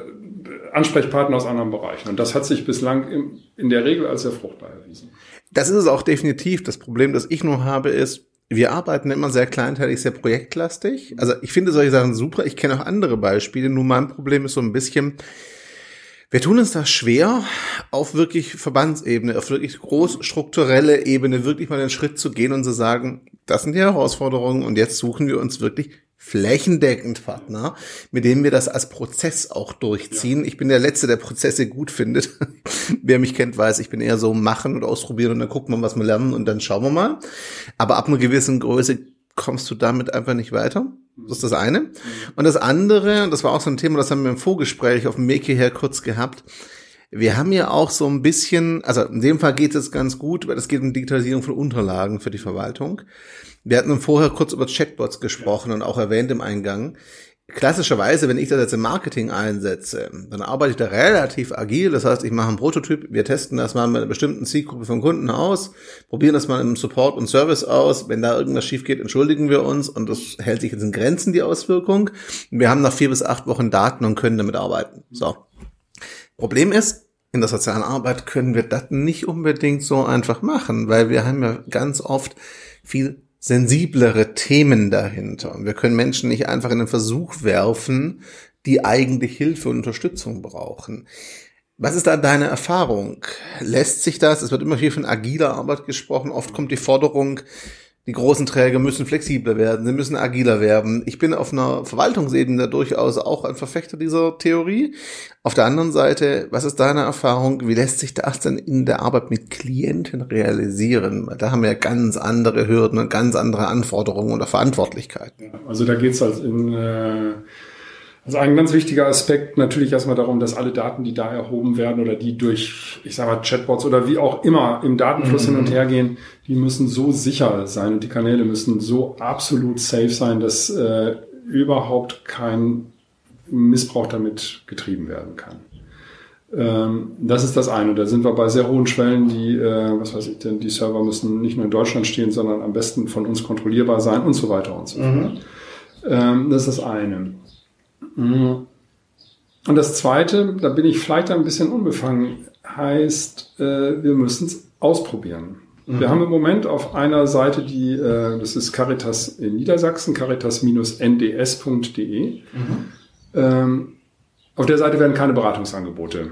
Ansprechpartner aus anderen Bereichen. Und das hat sich bislang im, in der Regel als sehr fruchtbar erwiesen. Das ist es auch definitiv. Das Problem, das ich nur habe, ist, wir arbeiten immer sehr kleinteilig, sehr projektlastig. Also ich finde solche Sachen super. Ich kenne auch andere Beispiele. Nur mein Problem ist so ein bisschen, wir tun uns das schwer, auf wirklich Verbandsebene, auf wirklich großstrukturelle Ebene wirklich mal den Schritt zu gehen und zu sagen, das sind die Herausforderungen und jetzt suchen wir uns wirklich flächendeckend Partner, mit denen wir das als Prozess auch durchziehen. Ja. Ich bin der Letzte, der Prozesse gut findet. [LAUGHS] Wer mich kennt, weiß, ich bin eher so machen und ausprobieren und dann gucken wir, was wir lernen und dann schauen wir mal. Aber ab einer gewissen Größe kommst du damit einfach nicht weiter. Das ist das eine. Und das andere, das war auch so ein Thema, das haben wir im Vorgespräch auf dem Weg hierher kurz gehabt. Wir haben ja auch so ein bisschen, also in dem Fall geht es ganz gut, weil es geht um Digitalisierung von Unterlagen für die Verwaltung. Wir hatten vorher kurz über Chatbots gesprochen und auch erwähnt im Eingang. Klassischerweise, wenn ich das jetzt im Marketing einsetze, dann arbeite ich da relativ agil. Das heißt, ich mache einen Prototyp, wir testen das mal mit einer bestimmten Zielgruppe von Kunden aus, probieren das mal im Support und Service aus. Wenn da irgendwas schief geht, entschuldigen wir uns und das hält sich jetzt in Grenzen, die Auswirkung. Wir haben nach vier bis acht Wochen Daten und können damit arbeiten. So. Problem ist, in der sozialen Arbeit können wir das nicht unbedingt so einfach machen, weil wir haben ja ganz oft viel sensiblere Themen dahinter. Und wir können Menschen nicht einfach in den Versuch werfen, die eigentlich Hilfe und Unterstützung brauchen. Was ist da deine Erfahrung? Lässt sich das, es wird immer viel von agiler Arbeit gesprochen, oft kommt die Forderung, die großen Träger müssen flexibler werden, sie müssen agiler werden. Ich bin auf einer Verwaltungsebene durchaus auch ein Verfechter dieser Theorie. Auf der anderen Seite, was ist deine Erfahrung? Wie lässt sich das denn in der Arbeit mit Klienten realisieren? Da haben wir ganz andere Hürden und ganz andere Anforderungen oder Verantwortlichkeiten. Also da geht es halt in äh also ein ganz wichtiger Aspekt natürlich erstmal darum, dass alle Daten, die da erhoben werden oder die durch, ich sage mal, Chatbots oder wie auch immer im Datenfluss mhm. hin und her gehen, die müssen so sicher sein und die Kanäle müssen so absolut safe sein, dass äh, überhaupt kein Missbrauch damit getrieben werden kann. Ähm, das ist das eine. Da sind wir bei sehr hohen Schwellen, die, äh, was weiß ich denn, die Server müssen nicht nur in Deutschland stehen, sondern am besten von uns kontrollierbar sein und so weiter und so fort. Mhm. Ähm, das ist das eine. Mhm. Und das Zweite, da bin ich vielleicht ein bisschen unbefangen, heißt, äh, wir müssen es ausprobieren. Mhm. Wir haben im Moment auf einer Seite, die, äh, das ist Caritas in Niedersachsen, caritas-nds.de. Mhm. Ähm, auf der Seite werden keine Beratungsangebote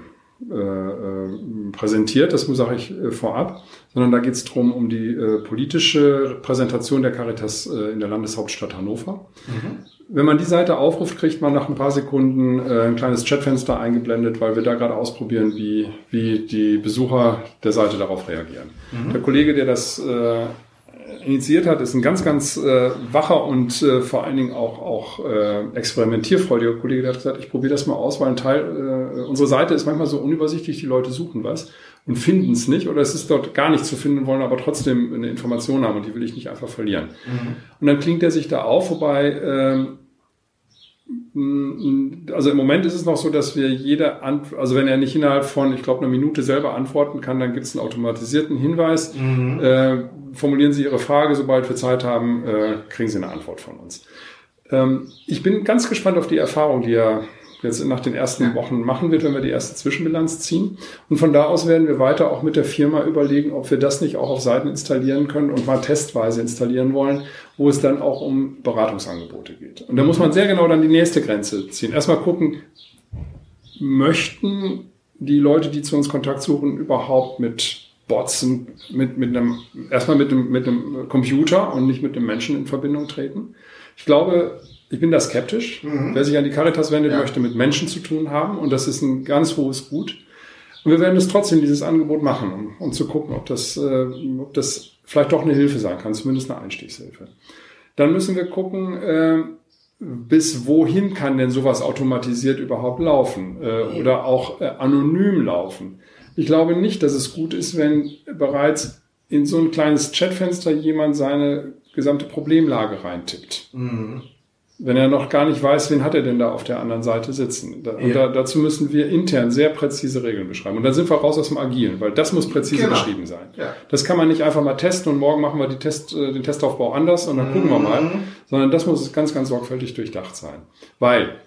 äh, präsentiert, das sage ich vorab, sondern da geht es darum, um die politische Präsentation der Caritas in der Landeshauptstadt Hannover. Mhm. Wenn man die Seite aufruft, kriegt man nach ein paar Sekunden äh, ein kleines Chatfenster eingeblendet, weil wir da gerade ausprobieren, wie, wie die Besucher der Seite darauf reagieren. Mhm. Der Kollege, der das äh, initiiert hat, ist ein ganz, ganz äh, wacher und äh, vor allen Dingen auch, auch äh, experimentierfreudiger Kollege, der hat gesagt, ich probiere das mal aus, weil ein Teil, äh, unsere Seite ist manchmal so unübersichtlich, die Leute suchen was und finden es nicht oder es ist dort gar nicht zu finden, wollen aber trotzdem eine Information haben und die will ich nicht einfach verlieren. Mhm. Und dann klingt er sich da auf, wobei ähm, also im Moment ist es noch so, dass wir jede, Ant also wenn er nicht innerhalb von, ich glaube, einer Minute selber antworten kann, dann gibt es einen automatisierten Hinweis. Mhm. Äh, formulieren Sie Ihre Frage, sobald wir Zeit haben, äh, kriegen Sie eine Antwort von uns. Ähm, ich bin ganz gespannt auf die Erfahrung, die er jetzt nach den ersten Wochen machen wird, wenn wir die erste Zwischenbilanz ziehen. Und von da aus werden wir weiter auch mit der Firma überlegen, ob wir das nicht auch auf Seiten installieren können und mal testweise installieren wollen, wo es dann auch um Beratungsangebote geht. Und da muss man sehr genau dann die nächste Grenze ziehen. Erstmal gucken, möchten die Leute, die zu uns Kontakt suchen, überhaupt mit Bots, mit, mit einem, erstmal mit einem, mit einem Computer und nicht mit einem Menschen in Verbindung treten. Ich glaube, ich bin da skeptisch. Mhm. Wer sich an die Caritas wendet, ja. möchte mit Menschen zu tun haben und das ist ein ganz hohes Gut. Und wir werden es trotzdem dieses Angebot machen, um, um zu gucken, ob das, äh, ob das vielleicht doch eine Hilfe sein kann, zumindest eine Einstiegshilfe. Dann müssen wir gucken, äh, bis wohin kann denn sowas automatisiert überhaupt laufen äh, oder auch äh, anonym laufen. Ich glaube nicht, dass es gut ist, wenn bereits in so ein kleines Chatfenster jemand seine gesamte Problemlage reintippt. Mhm wenn er noch gar nicht weiß, wen hat er denn da auf der anderen Seite sitzen. Da, ja. da, dazu müssen wir intern sehr präzise Regeln beschreiben. Und dann sind wir raus aus dem Agilen, weil das muss präzise genau. beschrieben sein. Ja. Das kann man nicht einfach mal testen und morgen machen wir die Test, äh, den Testaufbau anders und dann mhm. gucken wir mal, sondern das muss ganz, ganz sorgfältig durchdacht sein. Weil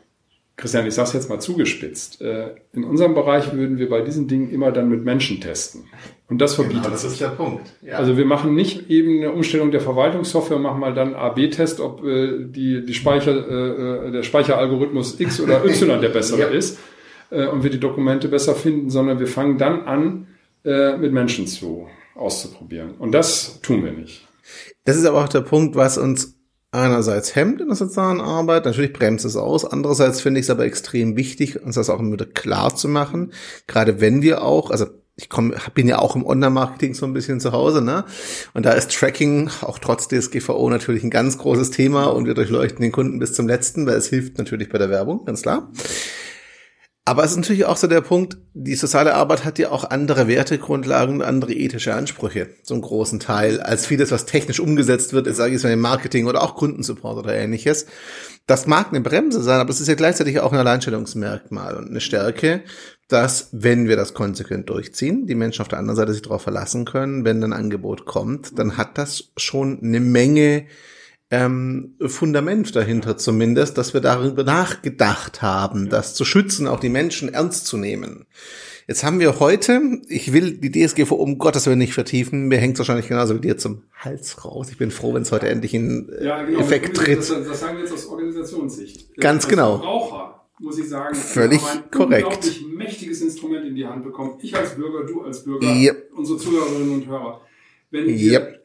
Christian, ich sage es jetzt mal zugespitzt. Äh, in unserem Bereich würden wir bei diesen Dingen immer dann mit Menschen testen. Und das genau, verbietet genau, das ist der Punkt. Ja. Also wir machen nicht eben eine Umstellung der Verwaltungssoftware, machen mal dann A-B-Test, ob äh, die, die Speicher, äh, der Speicheralgorithmus X oder Y [LAUGHS] der bessere ja. ist und wir die Dokumente besser finden, sondern wir fangen dann an, mit Menschen zu auszuprobieren. Und das tun wir nicht. Das ist aber auch der Punkt, was uns einerseits hemmt in der sozialen Arbeit, natürlich bremst es aus, andererseits finde ich es aber extrem wichtig, uns das auch immer wieder klar zu machen, gerade wenn wir auch, also ich komm, bin ja auch im Online-Marketing so ein bisschen zu Hause, ne? Und da ist Tracking auch trotz DSGVO natürlich ein ganz großes Thema und wir durchleuchten den Kunden bis zum letzten, weil es hilft natürlich bei der Werbung, ganz klar. Aber es ist natürlich auch so der Punkt, die soziale Arbeit hat ja auch andere Wertegrundlagen und andere ethische Ansprüche, so einen großen Teil, als vieles, was technisch umgesetzt wird, sage ich mal im Marketing oder auch Kundensupport oder ähnliches. Das mag eine Bremse sein, aber es ist ja gleichzeitig auch ein Alleinstellungsmerkmal und eine Stärke, dass, wenn wir das konsequent durchziehen, die Menschen auf der anderen Seite sich darauf verlassen können, wenn ein Angebot kommt, dann hat das schon eine Menge ähm, Fundament dahinter zumindest, dass wir darüber nachgedacht haben, das zu schützen, auch die Menschen ernst zu nehmen. Jetzt haben wir heute, ich will die DSGVO um Gottes Willen nicht vertiefen, mir hängt es wahrscheinlich genauso wie dir zum Hals raus. Ich bin froh, wenn es heute endlich in äh, ja, genau, Effekt tritt. Das, das, sagen wir jetzt aus Organisationssicht. Ganz als genau. Verbraucher muss ich sagen, völlig ein korrekt. unglaublich mächtiges Instrument in die Hand bekommen. Ich als Bürger, du als Bürger, yep. unsere Zuhörerinnen und Hörer. Wenn wir yep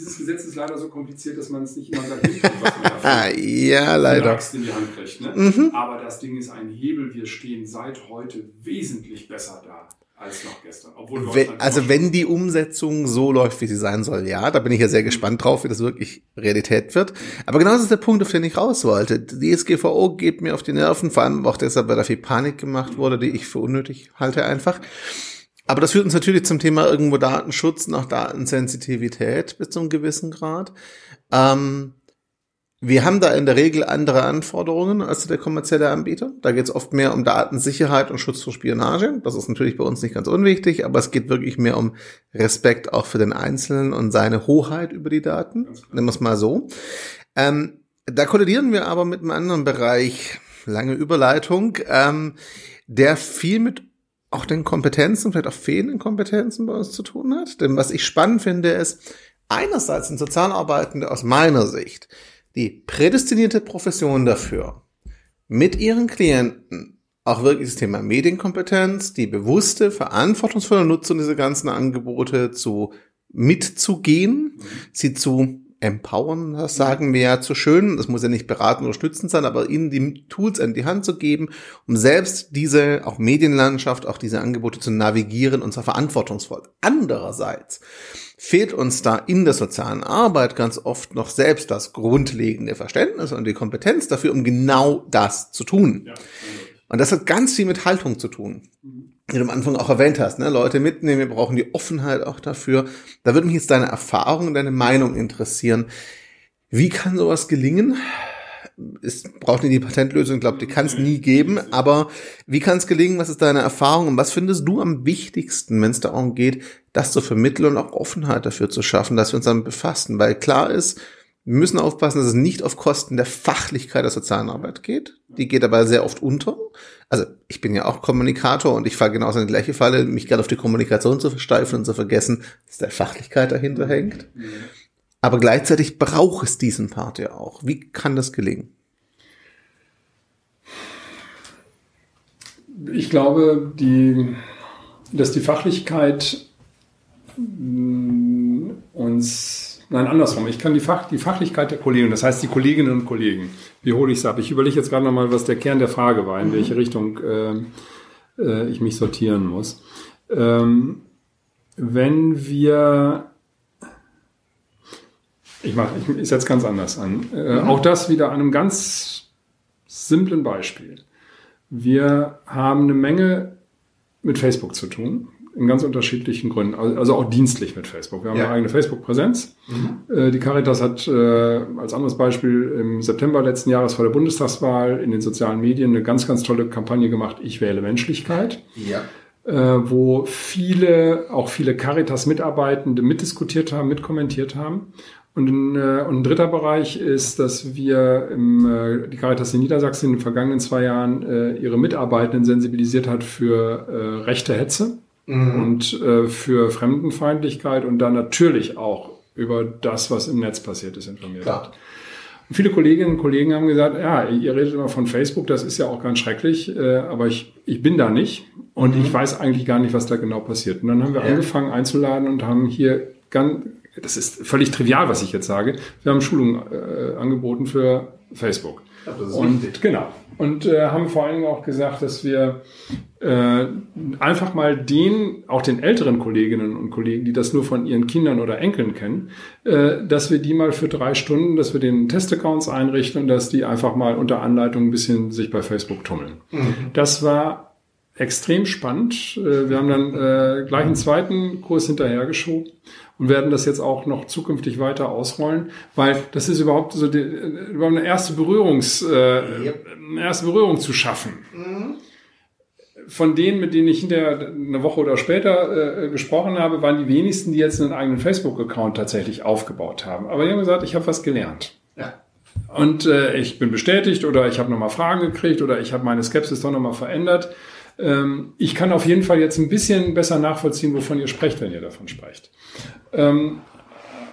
dieses Gesetz ist leider so kompliziert, dass man es nicht immer sagt, was man [LAUGHS] ja, leider. in die Hand kriegt. Ne? Mhm. Aber das Ding ist ein Hebel. Wir stehen seit heute wesentlich besser da als noch gestern. Obwohl wenn, also wenn die Umsetzung so läuft, wie sie sein soll, ja, da bin ich ja sehr gespannt drauf, wie das wirklich Realität wird. Aber genau das ist der Punkt, auf den ich raus wollte. Die SGVO geht mir auf die Nerven, vor allem auch deshalb, weil da viel Panik gemacht wurde, die ich für unnötig halte einfach. Aber das führt uns natürlich zum Thema irgendwo Datenschutz, nach Datensensitivität bis zu einem gewissen Grad. Ähm, wir haben da in der Regel andere Anforderungen als der kommerzielle Anbieter. Da geht es oft mehr um Datensicherheit und Schutz vor Spionage. Das ist natürlich bei uns nicht ganz unwichtig, aber es geht wirklich mehr um Respekt auch für den Einzelnen und seine Hoheit über die Daten. Nehmen wir es mal so. Ähm, da kollidieren wir aber mit einem anderen Bereich, lange Überleitung, ähm, der viel mit auch den Kompetenzen, vielleicht auch fehlenden Kompetenzen bei uns zu tun hat. Denn was ich spannend finde, ist, einerseits sind Sozialarbeitende aus meiner Sicht die prädestinierte Profession dafür, mit ihren Klienten auch wirklich das Thema Medienkompetenz, die bewusste, verantwortungsvolle Nutzung dieser ganzen Angebote zu mitzugehen, sie zu empowern, das sagen wir ja zu schön. Das muss ja nicht beraten oder stützend sein, aber ihnen die Tools in die Hand zu geben, um selbst diese auch Medienlandschaft, auch diese Angebote zu navigieren und zwar verantwortungsvoll. Andererseits fehlt uns da in der sozialen Arbeit ganz oft noch selbst das grundlegende Verständnis und die Kompetenz dafür, um genau das zu tun. Ja. Und das hat ganz viel mit Haltung zu tun. Mhm wie du am Anfang auch erwähnt hast, ne? Leute mitnehmen, wir brauchen die Offenheit auch dafür. Da würde mich jetzt deine Erfahrung, deine Meinung interessieren. Wie kann sowas gelingen? Es braucht nicht die Patentlösung, ich glaube, die kann es nie geben, aber wie kann es gelingen? Was ist deine Erfahrung und was findest du am wichtigsten, wenn es darum geht, das zu vermitteln und auch Offenheit dafür zu schaffen, dass wir uns damit befassen? Weil klar ist, wir müssen aufpassen, dass es nicht auf Kosten der Fachlichkeit der sozialen Arbeit geht. Die geht aber sehr oft unter also ich bin ja auch Kommunikator und ich fahre genauso in die gleiche Falle, mich gerade auf die Kommunikation zu versteifen und zu vergessen, dass der Fachlichkeit dahinter hängt. Aber gleichzeitig braucht es diesen Part ja auch. Wie kann das gelingen? Ich glaube, die, dass die Fachlichkeit mm, uns Nein, andersrum. Ich kann die, Fach, die Fachlichkeit der Kollegen, das heißt die Kolleginnen und Kollegen, wie hole ich es ab? Ich überlege jetzt gerade nochmal, was der Kern der Frage war, in mhm. welche Richtung äh, äh, ich mich sortieren muss. Ähm, wenn wir Ich mache, ich, ich setze ganz anders an. Äh, mhm. Auch das wieder an einem ganz simplen Beispiel. Wir haben eine Menge mit Facebook zu tun in ganz unterschiedlichen Gründen, also auch dienstlich mit Facebook. Wir haben ja. eine eigene Facebook-Präsenz. Mhm. Äh, die Caritas hat äh, als anderes Beispiel im September letzten Jahres vor der Bundestagswahl in den sozialen Medien eine ganz, ganz tolle Kampagne gemacht, Ich wähle Menschlichkeit. Ja. Äh, wo viele, auch viele Caritas-Mitarbeitende mitdiskutiert haben, mitkommentiert haben. Und ein, äh, und ein dritter Bereich ist, dass wir im, äh, die Caritas in Niedersachsen in den vergangenen zwei Jahren äh, ihre Mitarbeitenden sensibilisiert hat für äh, rechte Hetze mhm. und äh, für Fremdenfeindlichkeit und dann natürlich auch über das, was im Netz passiert ist, informiert Klar. hat. Und viele Kolleginnen und Kollegen haben gesagt, ja, ihr redet immer von Facebook, das ist ja auch ganz schrecklich, äh, aber ich, ich bin da nicht und mhm. ich weiß eigentlich gar nicht, was da genau passiert. Und dann haben wir ja. angefangen einzuladen und haben hier ganz, das ist völlig trivial, was ich jetzt sage, wir haben Schulungen äh, angeboten für Facebook. Und wichtig. genau. Und äh, haben vor allen Dingen auch gesagt, dass wir äh, einfach mal den, auch den älteren Kolleginnen und Kollegen, die das nur von ihren Kindern oder Enkeln kennen, äh, dass wir die mal für drei Stunden, dass wir den Testaccounts einrichten und dass die einfach mal unter Anleitung ein bisschen sich bei Facebook tummeln. Mhm. Das war extrem spannend. Äh, wir haben dann äh, gleich einen zweiten Kurs hinterhergeschoben und werden das jetzt auch noch zukünftig weiter ausrollen, weil das ist überhaupt so die, überhaupt eine erste Berührungs, äh, yep. eine erste Berührung zu schaffen. Mhm. Von denen, mit denen ich hinterher eine Woche oder später äh, gesprochen habe, waren die wenigsten, die jetzt einen eigenen Facebook-Account tatsächlich aufgebaut haben. Aber die haben gesagt, ich habe was gelernt. Ja. Und äh, ich bin bestätigt oder ich habe nochmal Fragen gekriegt oder ich habe meine Skepsis doch nochmal verändert. Ähm, ich kann auf jeden Fall jetzt ein bisschen besser nachvollziehen, wovon ihr sprecht, wenn ihr davon sprecht. Ähm,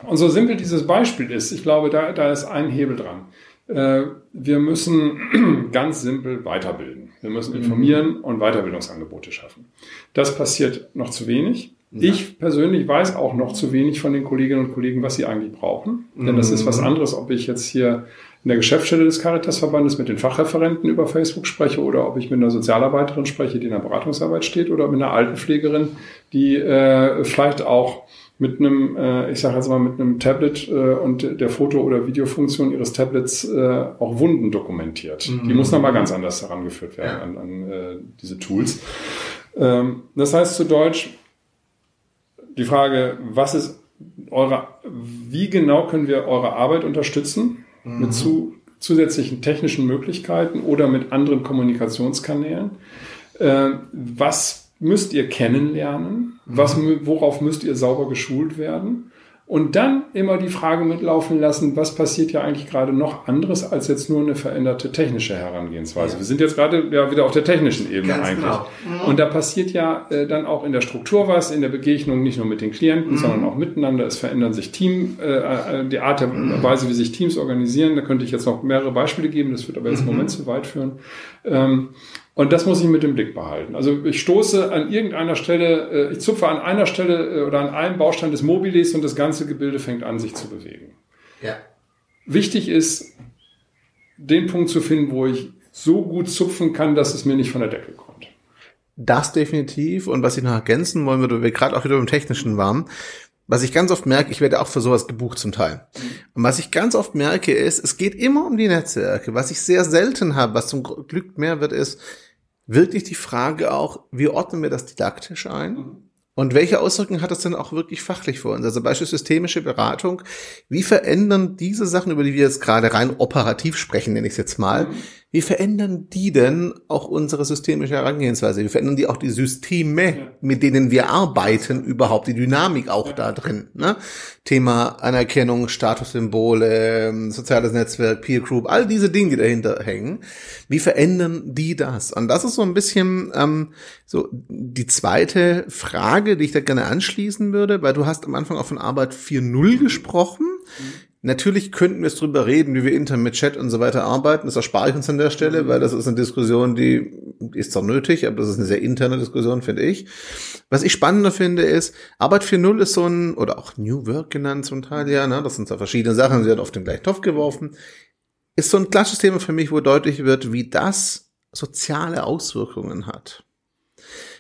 und so simpel dieses Beispiel ist, ich glaube, da, da ist ein Hebel dran. Äh, wir müssen [CLEARS THROAT] ganz simpel weiterbilden. Wir müssen mhm. informieren und Weiterbildungsangebote schaffen. Das passiert noch zu wenig. Ja. Ich persönlich weiß auch noch zu wenig von den Kolleginnen und Kollegen, was sie eigentlich brauchen. Denn das ist was mhm. anderes, ob ich jetzt hier in der Geschäftsstelle des Caritas-Verbandes mit den Fachreferenten über Facebook spreche oder ob ich mit einer Sozialarbeiterin spreche, die in der Beratungsarbeit steht oder mit einer Altenpflegerin, die äh, vielleicht auch mit einem, äh, ich sage jetzt mal, mit einem Tablet äh, und der Foto- oder Videofunktion ihres Tablets äh, auch Wunden dokumentiert. Mhm. Die muss nochmal ganz anders herangeführt werden ja. an, an äh, diese Tools. Ähm, das heißt zu Deutsch, die Frage, was ist eure, wie genau können wir eure Arbeit unterstützen mhm. mit zu, zusätzlichen technischen Möglichkeiten oder mit anderen Kommunikationskanälen? Äh, was müsst ihr kennenlernen, was, worauf müsst ihr sauber geschult werden und dann immer die Frage mitlaufen lassen, was passiert ja eigentlich gerade noch anderes als jetzt nur eine veränderte technische Herangehensweise. Ja. Wir sind jetzt gerade ja wieder auf der technischen Ebene Ganz eigentlich. Genau. Mhm. Und da passiert ja äh, dann auch in der Struktur was, in der Begegnung nicht nur mit den Klienten, mhm. sondern auch miteinander. Es verändern sich Team, äh, äh die Art der mhm. Weise, wie sich Teams organisieren. Da könnte ich jetzt noch mehrere Beispiele geben, das wird aber jetzt im mhm. Moment zu weit führen. Ähm, und das muss ich mit dem Blick behalten. Also ich stoße an irgendeiner Stelle, äh, ich zupfe an einer Stelle äh, oder an einem Baustein des Mobilis und das ganze Gebilde fängt an, sich zu bewegen. Ja. Wichtig ist, den Punkt zu finden, wo ich so gut zupfen kann, dass es mir nicht von der Decke kommt. Das definitiv. Und was ich noch ergänzen wollen würde, wir gerade auch wieder beim Technischen waren, was ich ganz oft merke, ich werde auch für sowas gebucht zum Teil. Und was ich ganz oft merke, ist, es geht immer um die Netzwerke. Was ich sehr selten habe, was zum Glück mehr wird, ist, wirklich die Frage auch, wie ordnen wir das didaktisch ein? Mhm. Und welche Auswirkungen hat das denn auch wirklich fachlich für uns? Also beispielsweise systemische Beratung. Wie verändern diese Sachen, über die wir jetzt gerade rein operativ sprechen, nenne ich es jetzt mal, mhm. Wie verändern die denn auch unsere systemische Herangehensweise? Wie verändern die auch die Systeme, ja. mit denen wir arbeiten, überhaupt die Dynamik auch ja. da drin? Ne? Thema Anerkennung, Statussymbole, ähm, soziales Netzwerk, Peer Group, all diese Dinge, die dahinter hängen. Wie verändern die das? Und das ist so ein bisschen ähm, so die zweite Frage, die ich da gerne anschließen würde, weil du hast am Anfang auch von Arbeit 4.0 gesprochen. Mhm Natürlich könnten wir es drüber reden, wie wir intern mit Chat und so weiter arbeiten. Das erspare ich uns an der Stelle, weil das ist eine Diskussion, die, die ist zwar nötig, aber das ist eine sehr interne Diskussion, finde ich. Was ich spannender finde, ist, Arbeit 4.0 ist so ein, oder auch New Work genannt zum Teil, ja, ne, das sind zwar verschiedene Sachen, sie werden auf den gleichen Topf geworfen, ist so ein klassisches Thema für mich, wo deutlich wird, wie das soziale Auswirkungen hat.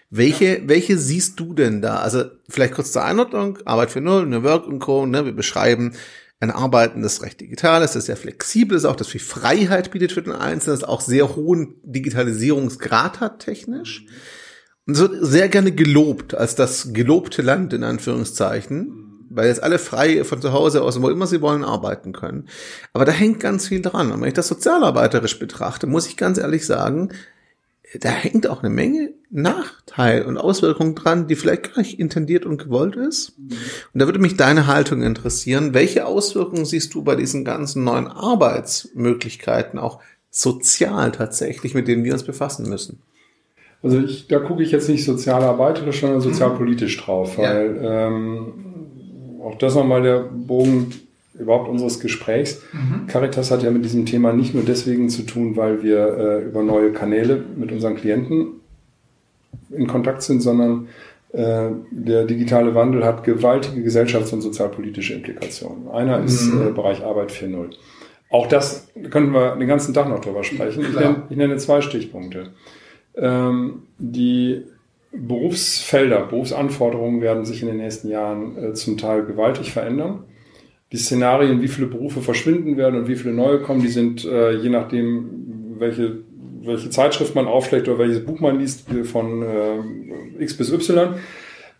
Welche, ja. welche siehst du denn da? Also vielleicht kurz zur Einordnung, Arbeit 4.0, New Work und Co., ne, wir beschreiben, ein Arbeiten, das recht digital ist, das sehr flexibel ist, auch das viel Freiheit bietet für den Einzelnen, das auch sehr hohen Digitalisierungsgrad hat technisch. Und es wird sehr gerne gelobt als das gelobte Land in Anführungszeichen weil jetzt alle frei von zu Hause aus, wo immer sie wollen, arbeiten können. Aber da hängt ganz viel dran. Und wenn ich das sozialarbeiterisch betrachte, muss ich ganz ehrlich sagen, da hängt auch eine Menge Nachteil und Auswirkungen dran, die vielleicht gar nicht intendiert und gewollt ist. Und da würde mich deine Haltung interessieren. Welche Auswirkungen siehst du bei diesen ganzen neuen Arbeitsmöglichkeiten auch sozial tatsächlich, mit denen wir uns befassen müssen? Also ich, da gucke ich jetzt nicht sozialarbeiterisch, sondern sozialpolitisch drauf, weil ja. ähm, auch das nochmal der Bogen überhaupt unseres Gesprächs. Mhm. Caritas hat ja mit diesem Thema nicht nur deswegen zu tun, weil wir äh, über neue Kanäle mit unseren Klienten in Kontakt sind, sondern äh, der digitale Wandel hat gewaltige gesellschafts- und sozialpolitische Implikationen. Einer ist mhm. äh, Bereich Arbeit 4.0. Auch das können wir den ganzen Tag noch drüber sprechen. Ich nenne, ich nenne, zwei Stichpunkte. Ähm, die Berufsfelder, Berufsanforderungen werden sich in den nächsten Jahren äh, zum Teil gewaltig verändern die Szenarien, wie viele Berufe verschwinden werden und wie viele neue kommen, die sind äh, je nachdem, welche, welche Zeitschrift man aufschlägt oder welches Buch man liest, von äh, X bis Y.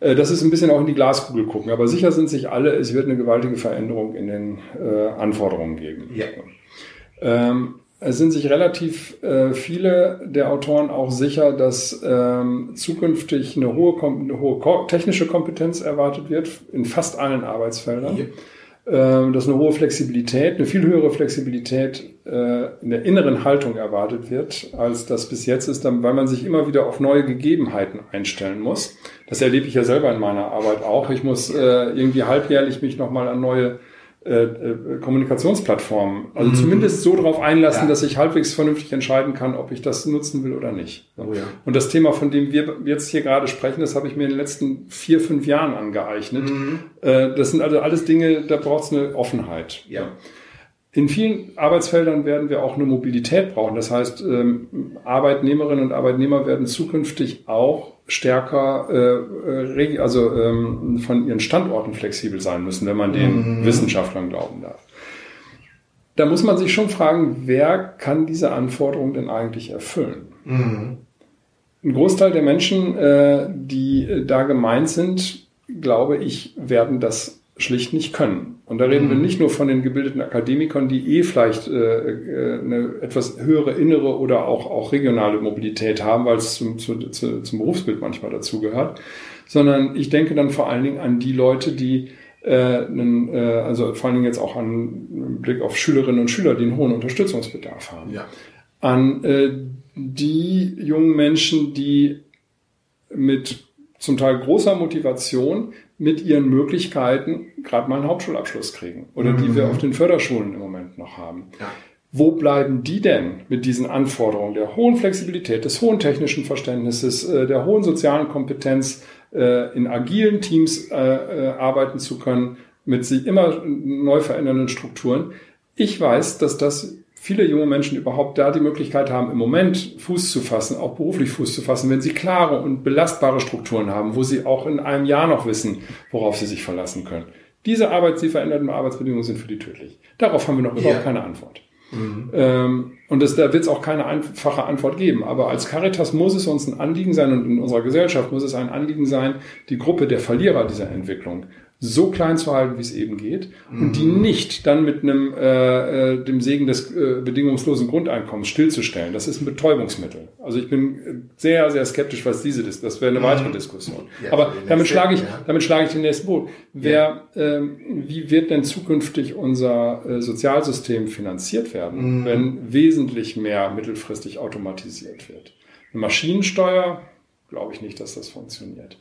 Äh, das ist ein bisschen auch in die Glaskugel gucken. Aber sicher sind sich alle, es wird eine gewaltige Veränderung in den äh, Anforderungen geben. Ja. Ähm, es sind sich relativ äh, viele der Autoren auch sicher, dass ähm, zukünftig eine hohe, eine hohe technische Kompetenz erwartet wird in fast allen Arbeitsfeldern. Ja dass eine hohe Flexibilität, eine viel höhere Flexibilität äh, in der inneren Haltung erwartet wird, als das bis jetzt ist, weil man sich immer wieder auf neue Gegebenheiten einstellen muss. Das erlebe ich ja selber in meiner Arbeit auch. Ich muss äh, irgendwie halbjährlich mich nochmal an neue äh, äh, Kommunikationsplattformen. Also mhm. zumindest so darauf einlassen, ja. dass ich halbwegs vernünftig entscheiden kann, ob ich das nutzen will oder nicht. Oh ja. Und das Thema, von dem wir jetzt hier gerade sprechen, das habe ich mir in den letzten vier, fünf Jahren angeeignet. Mhm. Äh, das sind also alles Dinge, da braucht es eine Offenheit. Ja. In vielen Arbeitsfeldern werden wir auch eine Mobilität brauchen. Das heißt, ähm, Arbeitnehmerinnen und Arbeitnehmer werden zukünftig auch stärker, äh, äh also ähm, von ihren Standorten flexibel sein müssen, wenn man den mhm. Wissenschaftlern glauben darf. Da muss man sich schon fragen, wer kann diese Anforderungen denn eigentlich erfüllen? Mhm. Ein Großteil der Menschen, äh, die da gemeint sind, glaube ich, werden das schlicht nicht können. Und da reden mhm. wir nicht nur von den gebildeten Akademikern, die eh vielleicht äh, äh, eine etwas höhere innere oder auch, auch regionale Mobilität haben, weil es zum, zu, zu, zum Berufsbild manchmal dazugehört, sondern ich denke dann vor allen Dingen an die Leute, die äh, einen, äh, also vor allen Dingen jetzt auch an Blick auf Schülerinnen und Schüler, die einen hohen Unterstützungsbedarf haben. Ja. An äh, die jungen Menschen, die mit zum Teil großer Motivation mit ihren Möglichkeiten gerade mal einen Hauptschulabschluss kriegen oder mhm. die wir mhm. auf den Förderschulen im Moment noch haben. Ja. Wo bleiben die denn mit diesen Anforderungen der hohen Flexibilität, des hohen technischen Verständnisses, äh, der hohen sozialen Kompetenz, äh, in agilen Teams äh, arbeiten zu können, mit sich immer neu verändernden Strukturen? Ich weiß, dass das viele junge Menschen überhaupt da die Möglichkeit haben, im Moment Fuß zu fassen, auch beruflich Fuß zu fassen, wenn sie klare und belastbare Strukturen haben, wo sie auch in einem Jahr noch wissen, worauf sie sich verlassen können. Diese Arbeits-, die veränderten Arbeitsbedingungen sind für die tödlich. Darauf haben wir noch überhaupt ja. keine Antwort. Mhm. Ähm, und das, da wird es auch keine einfache Antwort geben. Aber als Caritas muss es uns ein Anliegen sein und in unserer Gesellschaft muss es ein Anliegen sein, die Gruppe der Verlierer dieser Entwicklung so klein zu halten, wie es eben geht, und die mhm. nicht dann mit einem äh, äh, dem Segen des äh, bedingungslosen Grundeinkommens stillzustellen. Das ist ein Betäubungsmittel. Also ich bin sehr, sehr skeptisch, was diese ist. Das wäre eine mhm. weitere Diskussion. Ja, Aber damit schlage ich, ja. damit schlage ich den nächsten Boot. Wer, ja. ähm, wie wird denn zukünftig unser äh, Sozialsystem finanziert werden, mhm. wenn wesentlich mehr mittelfristig automatisiert wird? Eine Maschinensteuer, glaube ich nicht, dass das funktioniert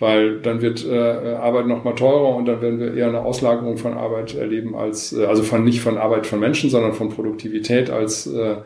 weil dann wird äh, Arbeit noch mal teurer und dann werden wir eher eine Auslagerung von Arbeit erleben als äh, also von nicht von Arbeit von Menschen, sondern von Produktivität als äh,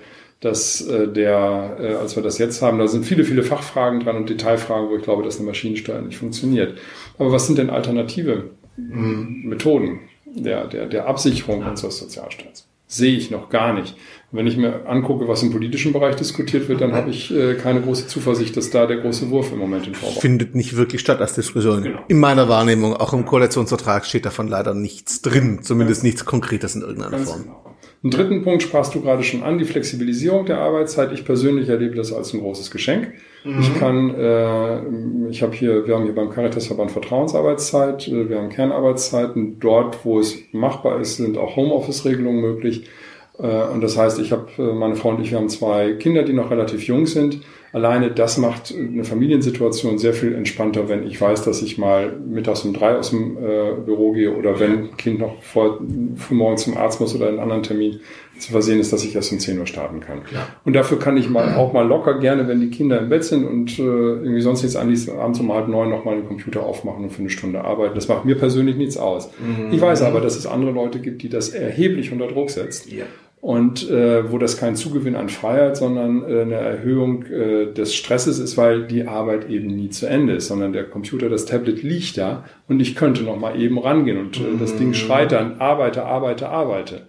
das äh, der äh, als wir das jetzt haben. Da sind viele viele Fachfragen dran und Detailfragen, wo ich glaube, dass eine Maschinensteuer nicht funktioniert. Aber was sind denn alternative mhm. Methoden der der der Absicherung ja. unseres Sozialstaats? sehe ich noch gar nicht. Wenn ich mir angucke, was im politischen Bereich diskutiert wird, dann habe ich äh, keine große Zuversicht, dass da der große Wurf im Moment in Vorwahl Findet nicht wirklich statt als Diskussion. Genau. In meiner Wahrnehmung, auch im Koalitionsvertrag steht davon leider nichts drin, zumindest nichts Konkretes in irgendeiner Ganz Form. Genau. Einen dritten Punkt sprachst du gerade schon an, die Flexibilisierung der Arbeitszeit. Ich persönlich erlebe das als ein großes Geschenk. Mhm. Ich kann, äh, ich habe hier, wir haben hier beim Caritasverband Vertrauensarbeitszeit, äh, wir haben Kernarbeitszeiten. Dort, wo es machbar ist, sind auch Homeoffice-Regelungen möglich. Äh, und das heißt, ich habe, äh, meine Frau und ich, wir haben zwei Kinder, die noch relativ jung sind. Alleine das macht eine Familiensituation sehr viel entspannter, wenn ich weiß, dass ich mal mittags um drei aus dem äh, Büro gehe oder wenn ein Kind noch vor morgens zum Arzt muss oder einen anderen Termin zu versehen ist, dass ich erst um 10 Uhr starten kann. Ja. Und dafür kann ich mal auch mal locker gerne, wenn die Kinder im Bett sind und äh, irgendwie sonst nichts anliest, abends um halb neun nochmal den Computer aufmachen und für eine Stunde arbeiten. Das macht mir persönlich nichts aus. Mhm. Ich weiß aber, dass es andere Leute gibt, die das erheblich unter Druck setzt. Ja und äh, wo das kein Zugewinn an Freiheit, sondern äh, eine Erhöhung äh, des Stresses ist, weil die Arbeit eben nie zu Ende ist, sondern der Computer, das Tablet liegt da und ich könnte noch mal eben rangehen und äh, das Ding schreit dann, arbeite, arbeite, arbeite.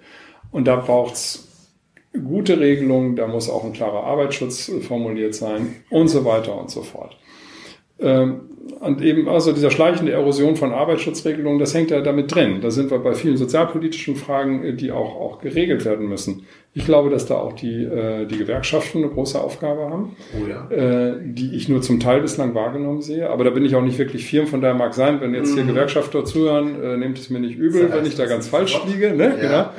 Und da braucht's gute Regelungen, da muss auch ein klarer Arbeitsschutz äh, formuliert sein und so weiter und so fort. Ähm, und eben also dieser schleichende Erosion von Arbeitsschutzregelungen, das hängt ja damit drin. Da sind wir bei vielen sozialpolitischen Fragen, äh, die auch, auch geregelt werden müssen. Ich glaube, dass da auch die, äh, die Gewerkschaften eine große Aufgabe haben, oh ja. äh, die ich nur zum Teil bislang wahrgenommen sehe. Aber da bin ich auch nicht wirklich firm, von daher mag sein, wenn jetzt hier mhm. Gewerkschafter zuhören, nehmt es mir nicht übel, wenn ich da ganz falsch liege. Ne? Ja. Genau.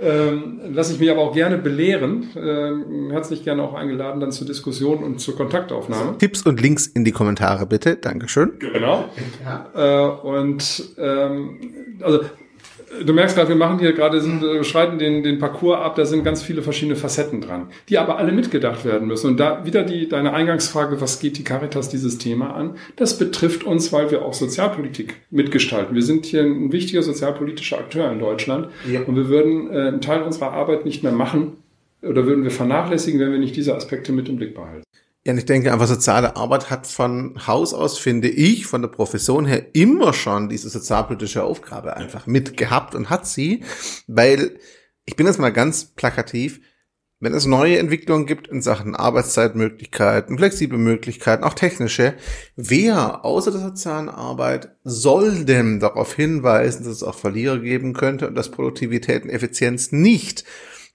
Ähm, lasse ich mich aber auch gerne belehren. Ähm, herzlich gerne auch eingeladen dann zur Diskussion und zur Kontaktaufnahme. Tipps und Links in die Kommentare bitte. Dankeschön. Genau. Ja. Äh, und ähm, also du merkst gerade, wir machen hier gerade, sind, äh, schreiten den, den Parcours ab, da sind ganz viele verschiedene Facetten dran, die aber alle mitgedacht werden müssen. Und da wieder die, deine Eingangsfrage, was geht die Caritas dieses Thema an? Das betrifft uns, weil wir auch Sozialpolitik mitgestalten. Wir sind hier ein wichtiger sozialpolitischer Akteur in Deutschland ja. und wir würden äh, einen Teil unserer Arbeit nicht mehr machen oder würden wir vernachlässigen, wenn wir nicht diese Aspekte mit im Blick behalten. Ja, ich denke einfach, soziale Arbeit hat von Haus aus, finde ich, von der Profession her immer schon diese sozialpolitische Aufgabe einfach mitgehabt und hat sie, weil ich bin jetzt mal ganz plakativ, wenn es neue Entwicklungen gibt in Sachen Arbeitszeitmöglichkeiten, flexible Möglichkeiten, auch technische, wer außer der sozialen Arbeit soll denn darauf hinweisen, dass es auch Verlierer geben könnte und dass Produktivität und Effizienz nicht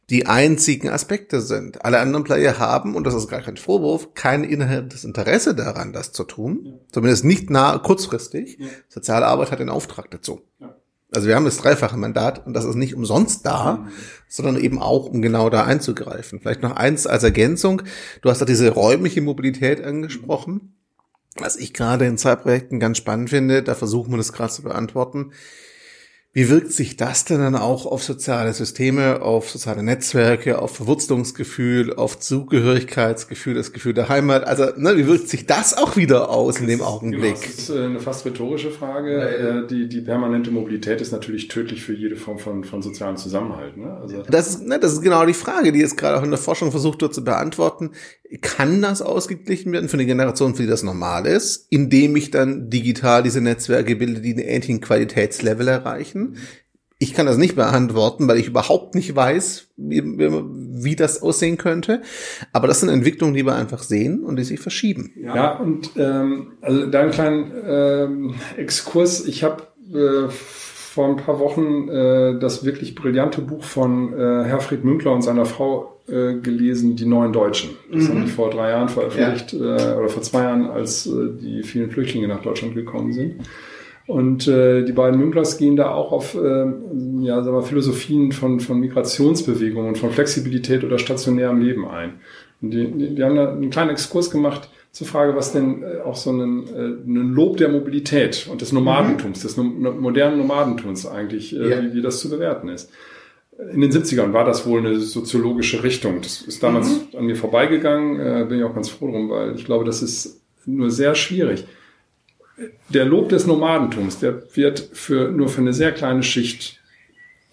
die einzigen Aspekte sind. Alle anderen Player haben, und das ist gar kein Vorwurf, kein inhärentes Interesse daran, das zu tun. Ja. Zumindest nicht nah, kurzfristig. Ja. Soziale Arbeit hat den Auftrag dazu. Ja. Also wir haben das dreifache Mandat und das ist nicht umsonst da, mhm. sondern eben auch, um genau da einzugreifen. Vielleicht noch eins als Ergänzung. Du hast da diese räumliche Mobilität angesprochen. Was ich gerade in zwei Projekten ganz spannend finde, da versuchen wir das gerade zu beantworten wie wirkt sich das denn dann auch auf soziale Systeme, auf soziale Netzwerke, auf Verwurzelungsgefühl, auf Zugehörigkeitsgefühl, das Gefühl der Heimat? Also, ne, wie wirkt sich das auch wieder aus in dem Augenblick? Genau, das ist äh, eine fast rhetorische Frage. Ja. Äh, die, die permanente Mobilität ist natürlich tödlich für jede Form von, von sozialem Zusammenhalt. Ne? Also das, ist, ne, das ist genau die Frage, die jetzt gerade auch in der Forschung versucht wird zu beantworten. Kann das ausgeglichen werden für eine Generation, für die das normal ist, indem ich dann digital diese Netzwerke bilde, die einen ähnlichen Qualitätslevel erreichen? Ich kann das nicht beantworten, weil ich überhaupt nicht weiß, wie, wie das aussehen könnte. Aber das sind Entwicklungen, die wir einfach sehen und die sich verschieben. Ja, und ähm, also da einen kleinen ähm, Exkurs. Ich habe äh, vor ein paar Wochen äh, das wirklich brillante Buch von äh, Herfried Münkler und seiner Frau äh, gelesen, Die Neuen Deutschen. Das mhm. haben die vor drei Jahren veröffentlicht ja. äh, oder vor zwei Jahren, als äh, die vielen Flüchtlinge nach Deutschland gekommen sind. Und äh, die beiden Münklers gehen da auch auf äh, ja, sagen wir, Philosophien von, von Migrationsbewegungen, von Flexibilität oder stationärem Leben ein. Und die, die, die haben da einen kleinen Exkurs gemacht zur Frage, was denn äh, auch so ein, äh, ein Lob der Mobilität und des Nomadentums, mhm. des no modernen Nomadentums eigentlich, äh, ja. wie, wie das zu bewerten ist. In den 70ern war das wohl eine soziologische Richtung. Das ist damals mhm. an mir vorbeigegangen, bin ich auch ganz froh drum, weil ich glaube, das ist nur sehr schwierig. Der Lob des Nomadentums, der wird für, nur für eine sehr kleine Schicht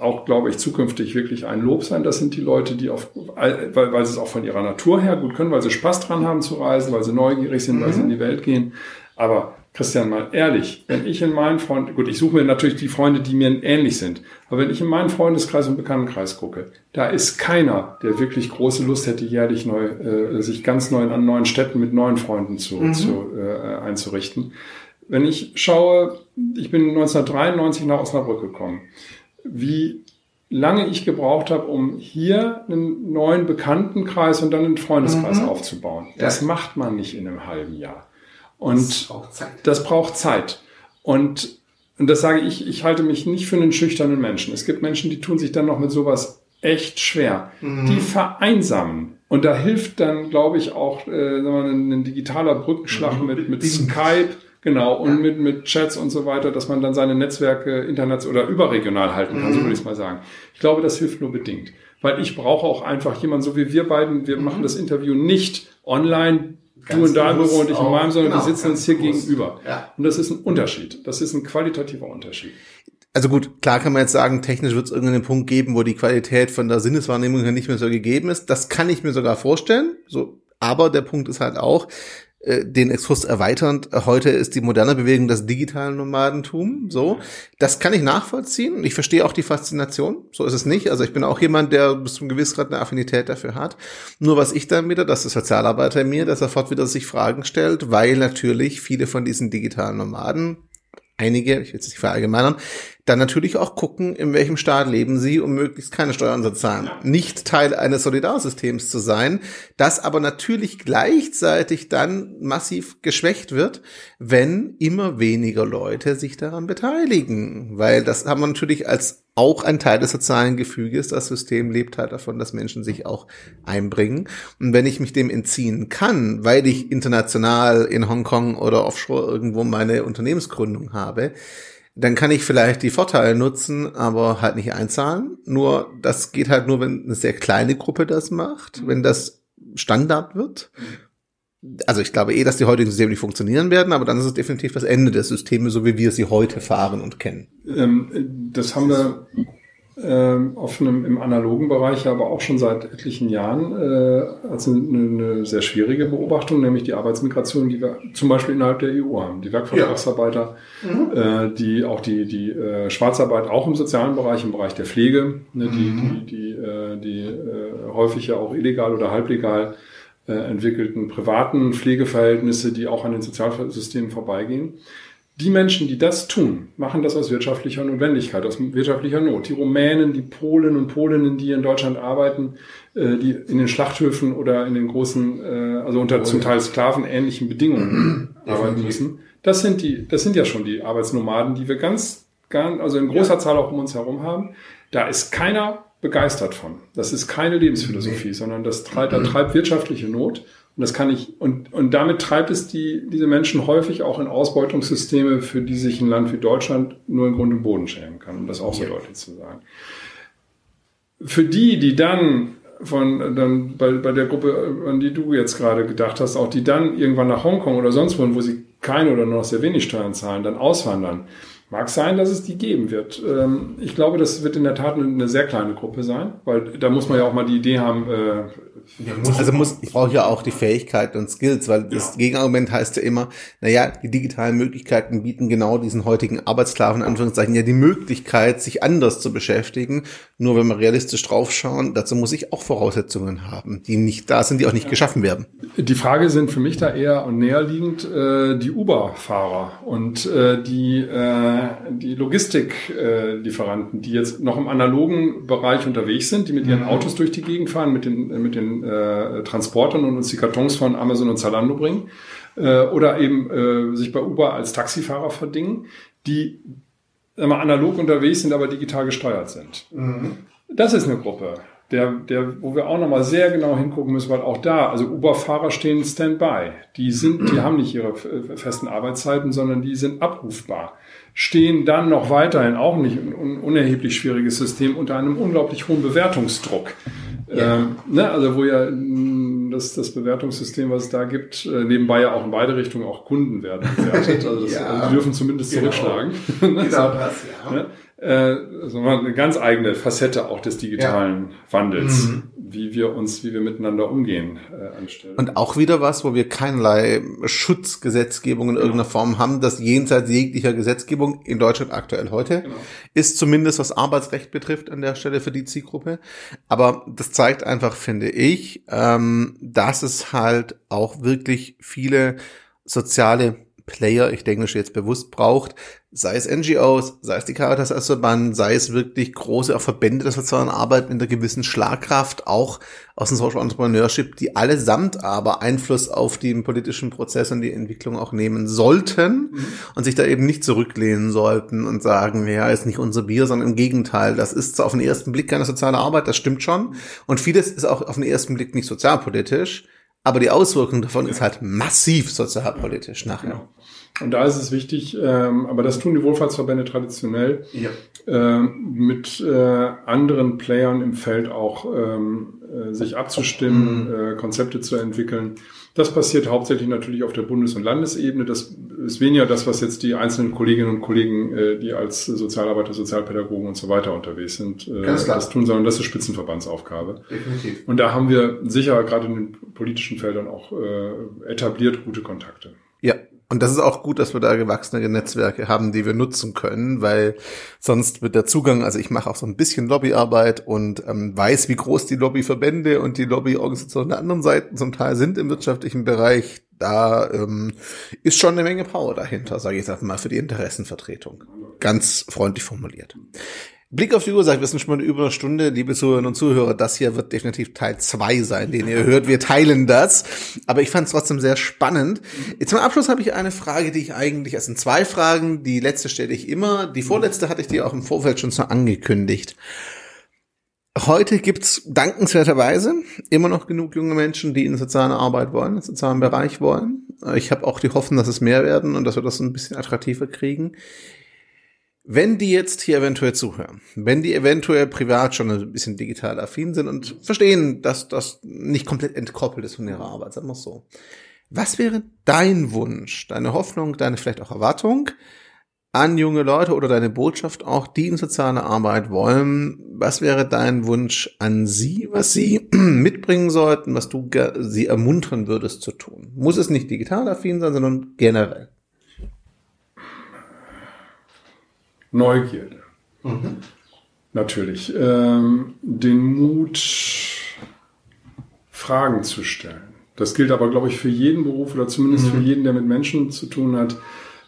auch, glaube ich, zukünftig wirklich ein Lob sein. Das sind die Leute, die auf, weil, weil sie es auch von ihrer Natur her gut können, weil sie Spaß dran haben zu reisen, weil sie neugierig sind, mhm. weil sie in die Welt gehen. Aber Christian, mal ehrlich, wenn ich in meinen Freunden, gut, ich suche mir natürlich die Freunde, die mir ähnlich sind, aber wenn ich in meinen Freundeskreis und Bekanntenkreis gucke, da ist keiner, der wirklich große Lust hätte, jährlich neu, äh, sich ganz neu an neuen Städten mit neuen Freunden zu, mhm. zu äh, einzurichten. Wenn ich schaue, ich bin 1993 nach Osnabrück gekommen, wie lange ich gebraucht habe, um hier einen neuen Bekanntenkreis und dann einen Freundeskreis mhm. aufzubauen. Das ja. macht man nicht in einem halben Jahr. Und das braucht Zeit. Das braucht Zeit. Und, und das sage ich, ich halte mich nicht für einen schüchternen Menschen. Es gibt Menschen, die tun sich dann noch mit sowas echt schwer. Mhm. Die vereinsamen. Und da hilft dann, glaube ich, auch äh, ein, ein digitaler Brückenschlag mhm. mit, mit Skype. Genau, und mit, mit Chats und so weiter, dass man dann seine Netzwerke international oder überregional halten kann, mhm. so würde ich es mal sagen. Ich glaube, das hilft nur bedingt. Weil ich brauche auch einfach jemanden, so wie wir beiden, wir mhm. machen das Interview nicht online, Ganz du in deinem Büro und ich in meinem, sondern genau, wir sitzen uns hier bewusst. gegenüber. Ja. Und das ist ein Unterschied. Das ist ein qualitativer Unterschied. Also gut, klar kann man jetzt sagen, technisch wird es irgendeinen Punkt geben, wo die Qualität von der Sinneswahrnehmung her nicht mehr so gegeben ist. Das kann ich mir sogar vorstellen. So, aber der Punkt ist halt auch, den Exkurs erweiternd, heute ist die moderne Bewegung das digitale Nomadentum, so. Das kann ich nachvollziehen. Ich verstehe auch die Faszination. So ist es nicht. Also ich bin auch jemand, der bis zum gewissen Grad eine Affinität dafür hat. Nur was ich dann wieder, das ist Sozialarbeiter in mir, der sofort wieder sich Fragen stellt, weil natürlich viele von diesen digitalen Nomaden einige, ich will es nicht verallgemeinern, dann natürlich auch gucken, in welchem Staat leben sie, um möglichst keine Steuern zu zahlen. Nicht Teil eines Solidarsystems zu sein, das aber natürlich gleichzeitig dann massiv geschwächt wird, wenn immer weniger Leute sich daran beteiligen. Weil das haben wir natürlich als auch ein Teil des sozialen Gefüges. Das System lebt halt davon, dass Menschen sich auch einbringen. Und wenn ich mich dem entziehen kann, weil ich international in Hongkong oder offshore irgendwo meine Unternehmensgründung habe, dann kann ich vielleicht die Vorteile nutzen, aber halt nicht einzahlen. Nur das geht halt nur, wenn eine sehr kleine Gruppe das macht, wenn das Standard wird. Also ich glaube eh, dass die heutigen Systeme nicht funktionieren werden, aber dann ist es definitiv das Ende der Systeme, so wie wir sie heute fahren und kennen. Ähm, das haben wir auf einem, im analogen Bereich aber auch schon seit etlichen Jahren äh, als eine, eine, sehr schwierige Beobachtung, nämlich die Arbeitsmigration, die wir zum Beispiel innerhalb der EU haben. Die Werkvertragsarbeiter, ja. mhm. äh, die auch die, die äh, Schwarzarbeit auch im sozialen Bereich, im Bereich der Pflege, ne, die, mhm. die, die, äh, die äh, häufig ja auch illegal oder halblegal äh, entwickelten privaten Pflegeverhältnisse, die auch an den Sozialsystemen vorbeigehen. Die Menschen, die das tun, machen das aus wirtschaftlicher Notwendigkeit, aus wirtschaftlicher Not. Die Rumänen, die Polen und Polinnen, die in Deutschland arbeiten, äh, die in den Schlachthöfen oder in den großen, äh, also unter oh, zum Teil sklavenähnlichen Bedingungen [CLEARS THROAT] arbeiten müssen. Das sind die, das sind ja schon die Arbeitsnomaden, die wir ganz, ganz, also in großer ja. Zahl auch um uns herum haben. Da ist keiner begeistert von. Das ist keine Lebensphilosophie, nee. sondern das treibt, da treibt wirtschaftliche Not und das kann ich, und, und damit treibt es die, diese Menschen häufig auch in Ausbeutungssysteme, für die sich ein Land wie Deutschland nur in Grund und Boden schämen kann, um das auch so ja. deutlich zu sagen. Für die, die dann von, dann bei, bei der Gruppe, an die du jetzt gerade gedacht hast, auch die dann irgendwann nach Hongkong oder sonst wohin, wo sie keine oder nur noch sehr wenig Steuern zahlen, dann auswandern, Mag sein, dass es die geben wird. Ähm, ich glaube, das wird in der Tat eine sehr kleine Gruppe sein, weil da muss man ja auch mal die Idee haben, äh, also muss, ich brauche ja auch die Fähigkeiten und Skills, weil das ja. Gegenargument heißt ja immer, naja, die digitalen Möglichkeiten bieten genau diesen heutigen Arbeitssklaven, in Anführungszeichen, ja die Möglichkeit, sich anders zu beschäftigen. Nur wenn wir realistisch draufschauen, dazu muss ich auch Voraussetzungen haben, die nicht da sind, die auch nicht ja. geschaffen werden. Die Frage sind für mich da eher und näherliegend äh, die Uber-Fahrer und äh, die, äh, die Logistiklieferanten, die jetzt noch im analogen Bereich unterwegs sind, die mit ihren mhm. Autos durch die Gegend fahren, mit den, mit den äh, Transportern und uns die Kartons von Amazon und Zalando bringen äh, oder eben äh, sich bei Uber als Taxifahrer verdingen, die immer analog unterwegs sind, aber digital gesteuert sind. Mhm. Das ist eine Gruppe, der, der, wo wir auch nochmal sehr genau hingucken müssen, weil auch da, also Uber-Fahrer stehen Standby. Die sind, die [CLEARS THROAT] haben nicht ihre festen Arbeitszeiten, sondern die sind abrufbar. Stehen dann noch weiterhin auch nicht ein unerheblich schwieriges System unter einem unglaublich hohen Bewertungsdruck. Ja. Ähm, ne, also wo ja mm, das, das Bewertungssystem, was es da gibt, äh, nebenbei ja auch in beide Richtungen auch Kunden werden bewertet. Also, das, [LAUGHS] ja. also die dürfen zumindest genau. zurückschlagen. [LAUGHS] genau das, ja. Ne? Äh, also eine ganz eigene Facette auch des digitalen ja. Wandels. Mhm. Wie wir uns, wie wir miteinander umgehen, äh, anstellen. Und auch wieder was, wo wir keinerlei Schutzgesetzgebung in irgendeiner Form haben, das jenseits jeglicher Gesetzgebung in Deutschland aktuell heute genau. ist, zumindest was Arbeitsrecht betrifft an der Stelle für die Zielgruppe. Aber das zeigt einfach, finde ich, ähm, dass es halt auch wirklich viele soziale Player, ich denke jetzt bewusst braucht, sei es NGOs, sei es die Caritas als Verband, sei es wirklich große Verbände der sozialen Arbeit mit einer gewissen Schlagkraft, auch aus dem Social Entrepreneurship, die allesamt aber Einfluss auf den politischen Prozess und die Entwicklung auch nehmen sollten mhm. und sich da eben nicht zurücklehnen sollten und sagen, ja, ist nicht unser Bier, sondern im Gegenteil, das ist auf den ersten Blick keine soziale Arbeit, das stimmt schon. Und vieles ist auch auf den ersten Blick nicht sozialpolitisch, aber die Auswirkung davon ist halt massiv sozialpolitisch nachher. Ja. Und da ist es wichtig, ähm, aber das tun die Wohlfahrtsverbände traditionell, ja. ähm, mit äh, anderen Playern im Feld auch ähm, äh, sich abzustimmen, mhm. äh, Konzepte zu entwickeln. Das passiert hauptsächlich natürlich auf der Bundes- und Landesebene. Das ist weniger das, was jetzt die einzelnen Kolleginnen und Kollegen, äh, die als Sozialarbeiter, Sozialpädagogen und so weiter unterwegs sind, äh, das tun, sondern das ist Spitzenverbandsaufgabe. Definitiv. Und da haben wir sicher gerade in den politischen Feldern auch äh, etabliert gute Kontakte. Und das ist auch gut, dass wir da gewachsene Netzwerke haben, die wir nutzen können, weil sonst wird der Zugang, also ich mache auch so ein bisschen Lobbyarbeit und ähm, weiß, wie groß die Lobbyverbände und die Lobbyorganisationen der anderen Seiten zum Teil sind im wirtschaftlichen Bereich. Da ähm, ist schon eine Menge Power dahinter, sage ich jetzt mal, für die Interessenvertretung. Ganz freundlich formuliert. Blick auf die Uhr sagt, wir sind schon mal über eine Stunde, liebe Zuhörerinnen und Zuhörer. Das hier wird definitiv Teil zwei sein, den ihr hört. Wir teilen das. Aber ich fand es trotzdem sehr spannend. Zum Abschluss habe ich eine Frage, die ich eigentlich, es sind zwei Fragen. Die letzte stelle ich immer. Die vorletzte hatte ich dir auch im Vorfeld schon so angekündigt. Heute gibt's dankenswerterweise immer noch genug junge Menschen, die in soziale Arbeit wollen, in sozialen Bereich wollen. Ich habe auch die Hoffnung, dass es mehr werden und dass wir das ein bisschen attraktiver kriegen. Wenn die jetzt hier eventuell zuhören, wenn die eventuell privat schon ein bisschen digital affin sind und verstehen, dass das nicht komplett entkoppelt ist von ihrer Arbeit, sagen wir es so. Was wäre dein Wunsch, deine Hoffnung, deine vielleicht auch Erwartung an junge Leute oder deine Botschaft auch, die in soziale Arbeit wollen? Was wäre dein Wunsch an sie, was sie [CLEARS THROAT] mitbringen sollten, was du sie ermuntern würdest zu tun? Muss es nicht digital affin sein, sondern generell? Neugierde. Mhm. Natürlich. Ähm, den Mut, Fragen zu stellen. Das gilt aber, glaube ich, für jeden Beruf oder zumindest mhm. für jeden, der mit Menschen zu tun hat.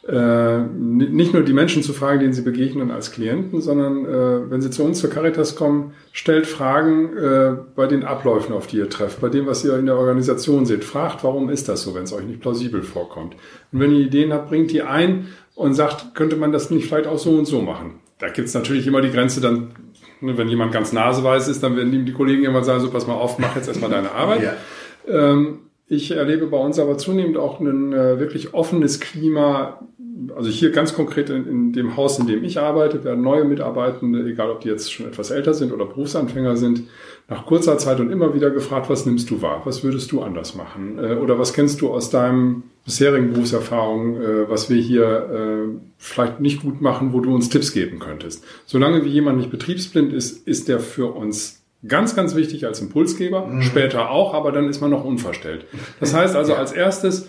Äh, nicht nur die Menschen zu fragen, denen sie begegnen als Klienten, sondern äh, wenn sie zu uns zur Caritas kommen, stellt Fragen äh, bei den Abläufen, auf die ihr trefft, bei dem, was ihr in der Organisation seht. Fragt, warum ist das so, wenn es euch nicht plausibel vorkommt. Und wenn ihr Ideen habt, bringt die ein und sagt, könnte man das nicht vielleicht auch so und so machen. Da gibt es natürlich immer die Grenze dann, ne, wenn jemand ganz naseweiß ist, dann werden ihm die Kollegen immer sagen, so pass mal auf, mach jetzt erstmal deine Arbeit. Ja. Ähm, ich erlebe bei uns aber zunehmend auch ein äh, wirklich offenes Klima. Also hier ganz konkret in, in, dem Haus, in dem ich arbeite, werden neue Mitarbeitende, egal ob die jetzt schon etwas älter sind oder Berufsanfänger sind, nach kurzer Zeit und immer wieder gefragt, was nimmst du wahr? Was würdest du anders machen? Äh, oder was kennst du aus deinem bisherigen Berufserfahrung, äh, was wir hier vielleicht nicht gut machen, wo du uns Tipps geben könntest? Solange wie jemand nicht betriebsblind ist, ist der für uns ganz, ganz wichtig als Impulsgeber, mhm. später auch, aber dann ist man noch unverstellt. Das [LAUGHS] heißt also als erstes,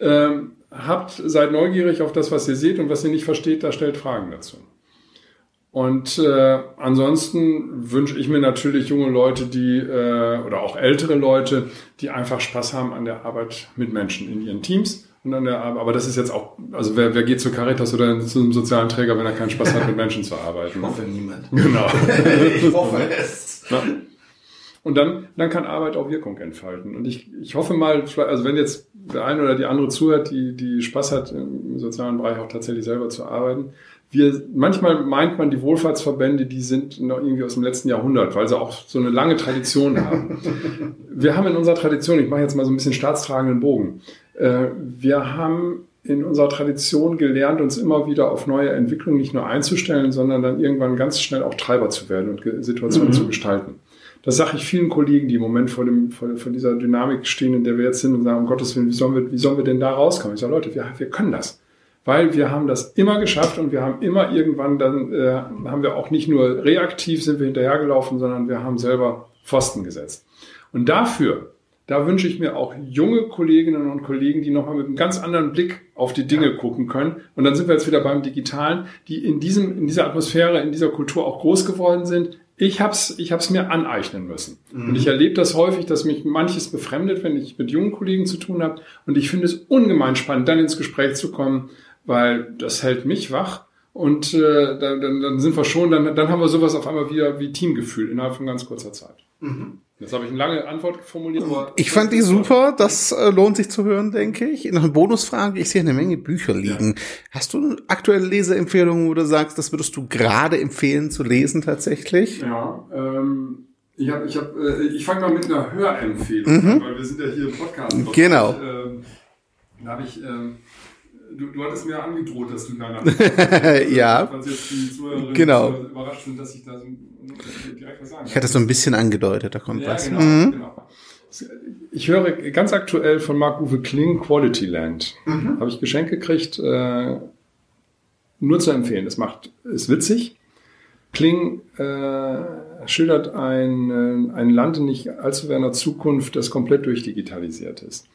ähm, habt, seid neugierig auf das, was ihr seht und was ihr nicht versteht, da stellt Fragen dazu. Und äh, ansonsten wünsche ich mir natürlich junge Leute, die äh, oder auch ältere Leute, die einfach Spaß haben an der Arbeit mit Menschen in ihren Teams der Arbeit. Aber das ist jetzt auch, also wer, wer geht zu Caritas oder zu einem sozialen Träger, wenn er keinen Spaß hat, mit Menschen zu arbeiten? Ich hoffe niemand. Genau. [LAUGHS] ich hoffe es. Und dann, dann kann Arbeit auch Wirkung entfalten. Und ich, ich hoffe mal, also wenn jetzt der eine oder die andere zuhört, die, die Spaß hat, im sozialen Bereich auch tatsächlich selber zu arbeiten, wir, manchmal meint man, die Wohlfahrtsverbände, die sind noch irgendwie aus dem letzten Jahrhundert, weil sie auch so eine lange Tradition haben. wir haben in unserer Tradition, ich mache jetzt mal so ein bisschen staatstragenden Bogen, wir haben in unserer Tradition gelernt, uns immer wieder auf neue Entwicklungen nicht nur einzustellen, sondern dann irgendwann ganz schnell auch Treiber zu werden und Situationen mhm. zu gestalten. Das sage ich vielen Kollegen, die im Moment vor, dem, vor, vor, dieser Dynamik stehen, in der wir jetzt sind und sagen, um Gottes Willen, wie sollen wir, wie sollen wir denn da rauskommen? Ich sage, Leute, wir, wir können das weil wir haben das immer geschafft und wir haben immer irgendwann dann, äh, haben wir auch nicht nur reaktiv sind wir hinterhergelaufen, sondern wir haben selber Pfosten gesetzt. Und dafür, da wünsche ich mir auch junge Kolleginnen und Kollegen, die nochmal mit einem ganz anderen Blick auf die Dinge ja. gucken können. Und dann sind wir jetzt wieder beim Digitalen, die in diesem, in dieser Atmosphäre, in dieser Kultur auch groß geworden sind. Ich hab's, ich hab's mir aneignen müssen. Mhm. Und ich erlebe das häufig, dass mich manches befremdet, wenn ich mit jungen Kollegen zu tun habe. Und ich finde es ungemein spannend, dann ins Gespräch zu kommen, weil das hält mich wach und äh, dann, dann, dann sind wir schon, dann, dann haben wir sowas auf einmal wieder wie Teamgefühl innerhalb von ganz kurzer Zeit. Mhm. Jetzt habe ich eine lange Antwort formuliert. Aber ich fand die super, das äh, lohnt sich zu hören, denke ich. Noch eine Bonusfrage, ich sehe eine Menge Bücher liegen. Ja. Hast du aktuelle Leseempfehlungen, wo du sagst, das würdest du gerade empfehlen zu lesen tatsächlich? Ja, ähm, ich, hab, ich, hab, äh, ich fange mal mit einer Hörempfehlung mhm. an, weil wir sind ja hier im Podcast. Genau. Ich, äh, da habe ich... Äh, du, du hattest mir angedroht, dass du danach. [LAUGHS] ja. Falls jetzt die Zuhörerinnen genau. überrascht sind, dass ich da so direkt was sagen Ich hatte es so ein bisschen angedeutet, da kommt ja, was. Genau, mhm. genau. Ich höre ganz aktuell von Marc-Uwe Kling Quality Land. Mhm. Habe ich Geschenk gekriegt. Äh, nur zu empfehlen. Es macht, ist witzig. Kling äh, schildert ein, äh, ein Land in nicht allzu ferner Zukunft, das komplett durchdigitalisiert ist.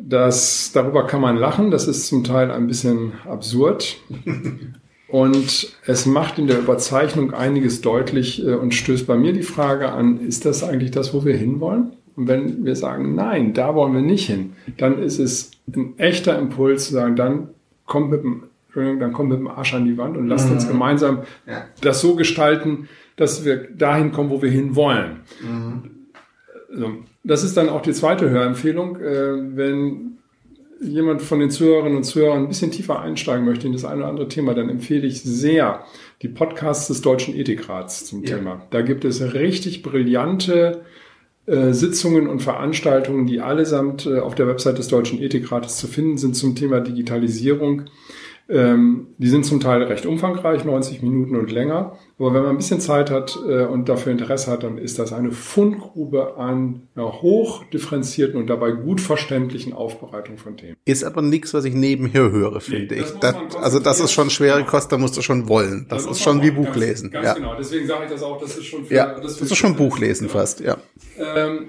Das, darüber kann man lachen, das ist zum Teil ein bisschen absurd. [LAUGHS] Und es macht in der Überzeichnung einiges deutlich äh, und stößt bei mir die Frage an, ist das eigentlich das, wo wir hinwollen? Und wenn wir sagen, nein, da wollen wir nicht hin, dann ist es ein echter Impuls zu sagen, dann kommt mit dem, dann kommt mit dem Arsch an die Wand und lasst mhm. uns gemeinsam ja. das so gestalten, dass wir dahin kommen, wo wir hin wollen. Mhm. Also, das ist dann auch die zweite Hörempfehlung. Äh, wenn jemand von den Zuhörerinnen und Zuhörern ein bisschen tiefer einsteigen möchte in das eine oder andere Thema, dann empfehle ich sehr die Podcasts des Deutschen Ethikrats zum ja. Thema. Da gibt es richtig brillante äh, Sitzungen und Veranstaltungen, die allesamt äh, auf der Website des Deutschen Ethikrates zu finden sind zum Thema Digitalisierung. Ähm, die sind zum Teil recht umfangreich, 90 Minuten und länger. Aber wenn man ein bisschen Zeit hat äh, und dafür Interesse hat, dann ist das eine Fundgrube an einer hoch differenzierten und dabei gut verständlichen Aufbereitung von Themen. Ist aber nichts, was ich nebenher höre, finde nee, ich. Das, also das ist schon schwere Kost, da musst du schon wollen. Das, das ist schon wie Buchlesen. Ganz, ganz ja. genau, deswegen sage ich das auch, das ist schon für, ja, das, das ist schon Buchlesen fast, ja. Ähm,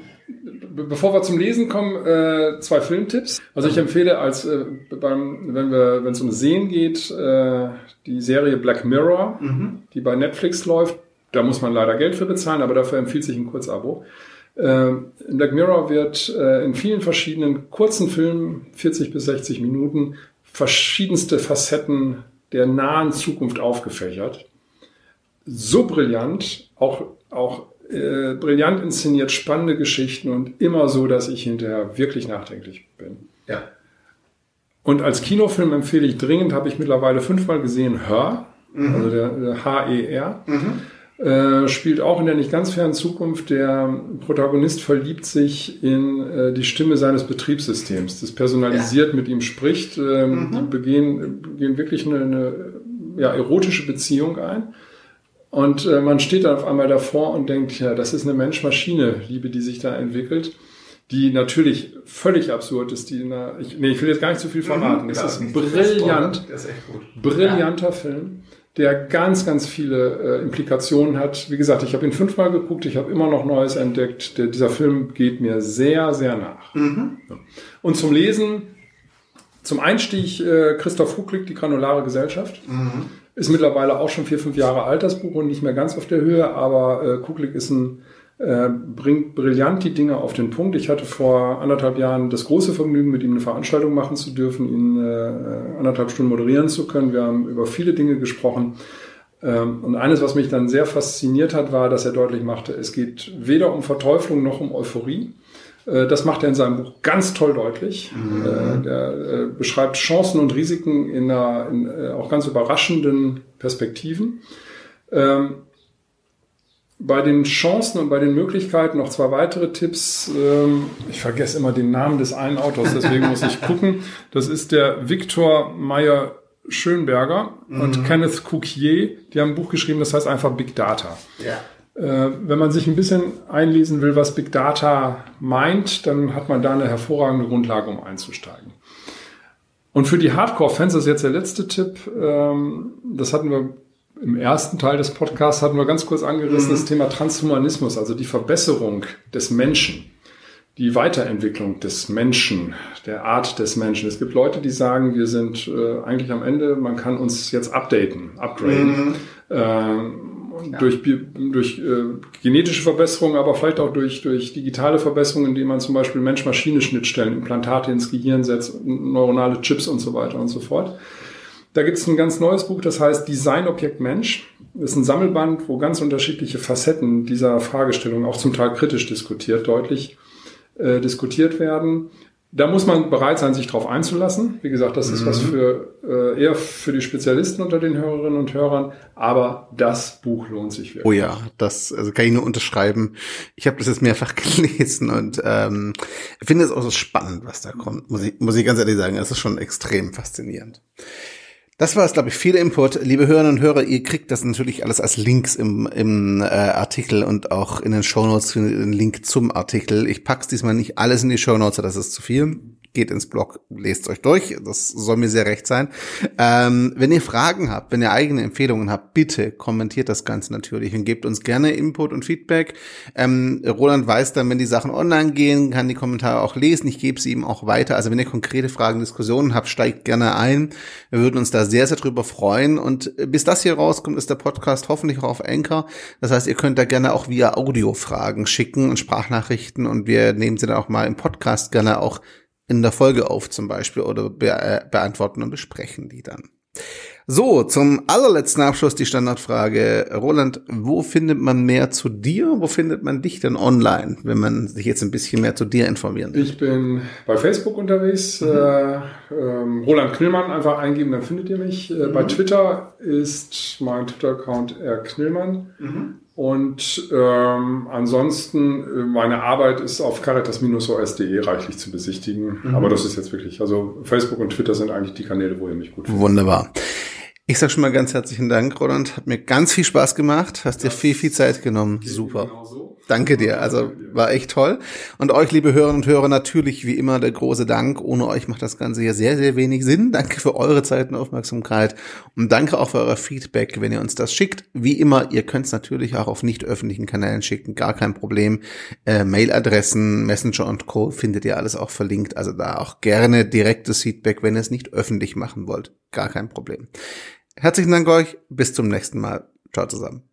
bevor wir zum Lesen kommen, äh, zwei Filmtipps. Also ich empfehle als äh, beim, wenn wir, wenn es um Sehen geht, äh, die Serie Black Mirror, mhm. die bei Netflix läuft. Da muss man leider Geld für bezahlen, aber dafür empfiehlt sich ein Kurzabo. Äh, in Black Mirror wird äh, in vielen verschiedenen kurzen Filmen, 40 bis 60 Minuten, verschiedenste Facetten der nahen Zukunft aufgefächert. So brillant, auch, auch äh, brillant inszeniert, spannende Geschichten und immer so, dass ich hinterher wirklich nachdenklich bin. Ja. Und als Kinofilm empfehle ich dringend, habe ich mittlerweile fünfmal gesehen, Hör, mhm. also der, der H-E-R. Mhm. Äh, spielt auch in der nicht ganz fernen Zukunft. Der Protagonist verliebt sich in äh, die Stimme seines Betriebssystems, das personalisiert ja. mit ihm spricht. Ähm, mhm. Die begehen, begehen wirklich eine, eine ja, erotische Beziehung ein. Und äh, man steht dann auf einmal davor und denkt, ja, das ist eine Mensch-Maschine-Liebe, die sich da entwickelt, die natürlich völlig absurd ist. Die einer, ich, nee, ich will jetzt gar nicht zu viel verraten. Mhm, das ist ein brillant, ist brillanter ja. Film, der ganz, ganz viele äh, Implikationen hat. Wie gesagt, ich habe ihn fünfmal geguckt, ich habe immer noch Neues entdeckt. Der, dieser Film geht mir sehr, sehr nach. Mhm. Und zum Lesen, zum Einstieg äh, Christoph Hucklick, die granulare Gesellschaft. Mhm ist mittlerweile auch schon vier, fünf Jahre alt, das Buch, und nicht mehr ganz auf der Höhe, aber äh, Kuglik ist ein, äh, bringt brillant die Dinge auf den Punkt. Ich hatte vor anderthalb Jahren das große Vergnügen, mit ihm eine Veranstaltung machen zu dürfen, ihn äh, anderthalb Stunden moderieren zu können. Wir haben über viele Dinge gesprochen. Ähm, und eines, was mich dann sehr fasziniert hat, war, dass er deutlich machte, es geht weder um Verteuflung noch um Euphorie, das macht er in seinem Buch ganz toll deutlich. Mhm. Er äh, beschreibt Chancen und Risiken in, einer, in äh, auch ganz überraschenden Perspektiven. Ähm, bei den Chancen und bei den Möglichkeiten noch zwei weitere Tipps. Ähm, ich vergesse immer den Namen des einen Autors, deswegen muss ich [LAUGHS] gucken. Das ist der Viktor Meyer Schönberger mhm. und Kenneth Couquier. Die haben ein Buch geschrieben, das heißt einfach Big Data. Ja. Äh, wenn man sich ein bisschen einlesen will, was Big Data meint, dann hat man da eine hervorragende Grundlage, um einzusteigen. Und für die Hardcore-Fans, das ist jetzt der letzte Tipp, ähm, das hatten wir Im ersten Teil des Podcasts hatten wir ganz kurz angerissen mhm. das Thema Transhumanismus, also die Verbesserung des Menschen, die Weiterentwicklung des Menschen, der Art des Menschen. Es gibt Leute, die sagen, wir sind äh, eigentlich am Ende, man kann uns jetzt updaten, upgraden. Mhm. Äh, ja. durch, durch äh, genetische Verbesserungen, aber vielleicht auch durch, durch digitale Verbesserungen, indem man zum Beispiel Mensch-Maschine-Schnittstellen, Implantate ins Gehirn setzt, neuronale Chips und so weiter und so fort. Da gibt es ein ganz neues Buch, das heißt Design Objekt Mensch. Das ist ein Sammelband, wo ganz unterschiedliche Facetten dieser Fragestellung auch zum Teil kritisch diskutiert, deutlich äh, diskutiert werden. Da muss man bereit sein, sich darauf einzulassen. Wie gesagt, das ist mhm. was für äh, eher für die Spezialisten unter den Hörerinnen und Hörern, aber das Buch lohnt sich wirklich. Oh ja, das also kann ich nur unterschreiben. Ich habe das jetzt mehrfach [LAUGHS] gelesen und ähm, finde es auch so spannend, was da kommt. Muss ich, muss ich ganz ehrlich sagen, es ist schon extrem faszinierend. Das war es, glaube ich, viel Input. Liebe Hörerinnen und Hörer, ihr kriegt das natürlich alles als Links im, im äh, Artikel und auch in den Shownotes den Link zum Artikel. Ich pack's diesmal nicht alles in die Shownotes, das ist zu viel geht ins Blog, lest euch durch. Das soll mir sehr recht sein. Ähm, wenn ihr Fragen habt, wenn ihr eigene Empfehlungen habt, bitte kommentiert das Ganze natürlich und gebt uns gerne Input und Feedback. Ähm, Roland weiß dann, wenn die Sachen online gehen, kann die Kommentare auch lesen. Ich gebe sie ihm auch weiter. Also wenn ihr konkrete Fragen, Diskussionen habt, steigt gerne ein. Wir würden uns da sehr, sehr drüber freuen. Und bis das hier rauskommt, ist der Podcast hoffentlich auch auf Anchor. Das heißt, ihr könnt da gerne auch via Audio Fragen schicken und Sprachnachrichten und wir nehmen sie dann auch mal im Podcast gerne auch in der Folge auf zum Beispiel oder be äh, beantworten und besprechen die dann. So, zum allerletzten Abschluss die Standardfrage. Roland, wo findet man mehr zu dir? Wo findet man dich denn online, wenn man sich jetzt ein bisschen mehr zu dir informieren will? Ich bin bei Facebook unterwegs. Mhm. Äh, ähm, Roland Knillmann einfach eingeben, dann findet ihr mich. Äh, mhm. Bei Twitter ist mein Twitter-Account R. Knillmann. Mhm. Und ähm, ansonsten, äh, meine Arbeit ist auf caritas-os.de reichlich zu besichtigen. Mhm. Aber das ist jetzt wirklich, also Facebook und Twitter sind eigentlich die Kanäle, wo ihr mich gut findet. Wunderbar. Ich sag schon mal ganz herzlichen Dank, Roland. Hat mir ganz viel Spaß gemacht. Hast dir viel, viel Zeit genommen. Super. Genau Danke dir. Also war echt toll. Und euch, liebe Hörerinnen und Hörer, natürlich wie immer der große Dank. Ohne euch macht das Ganze hier sehr, sehr wenig Sinn. Danke für eure Zeit und Aufmerksamkeit. Und danke auch für euer Feedback, wenn ihr uns das schickt. Wie immer, ihr könnt es natürlich auch auf nicht öffentlichen Kanälen schicken. Gar kein Problem. Äh, Mailadressen, Messenger und Co. findet ihr alles auch verlinkt. Also da auch gerne direktes Feedback, wenn ihr es nicht öffentlich machen wollt. Gar kein Problem. Herzlichen Dank euch. Bis zum nächsten Mal. Ciao zusammen.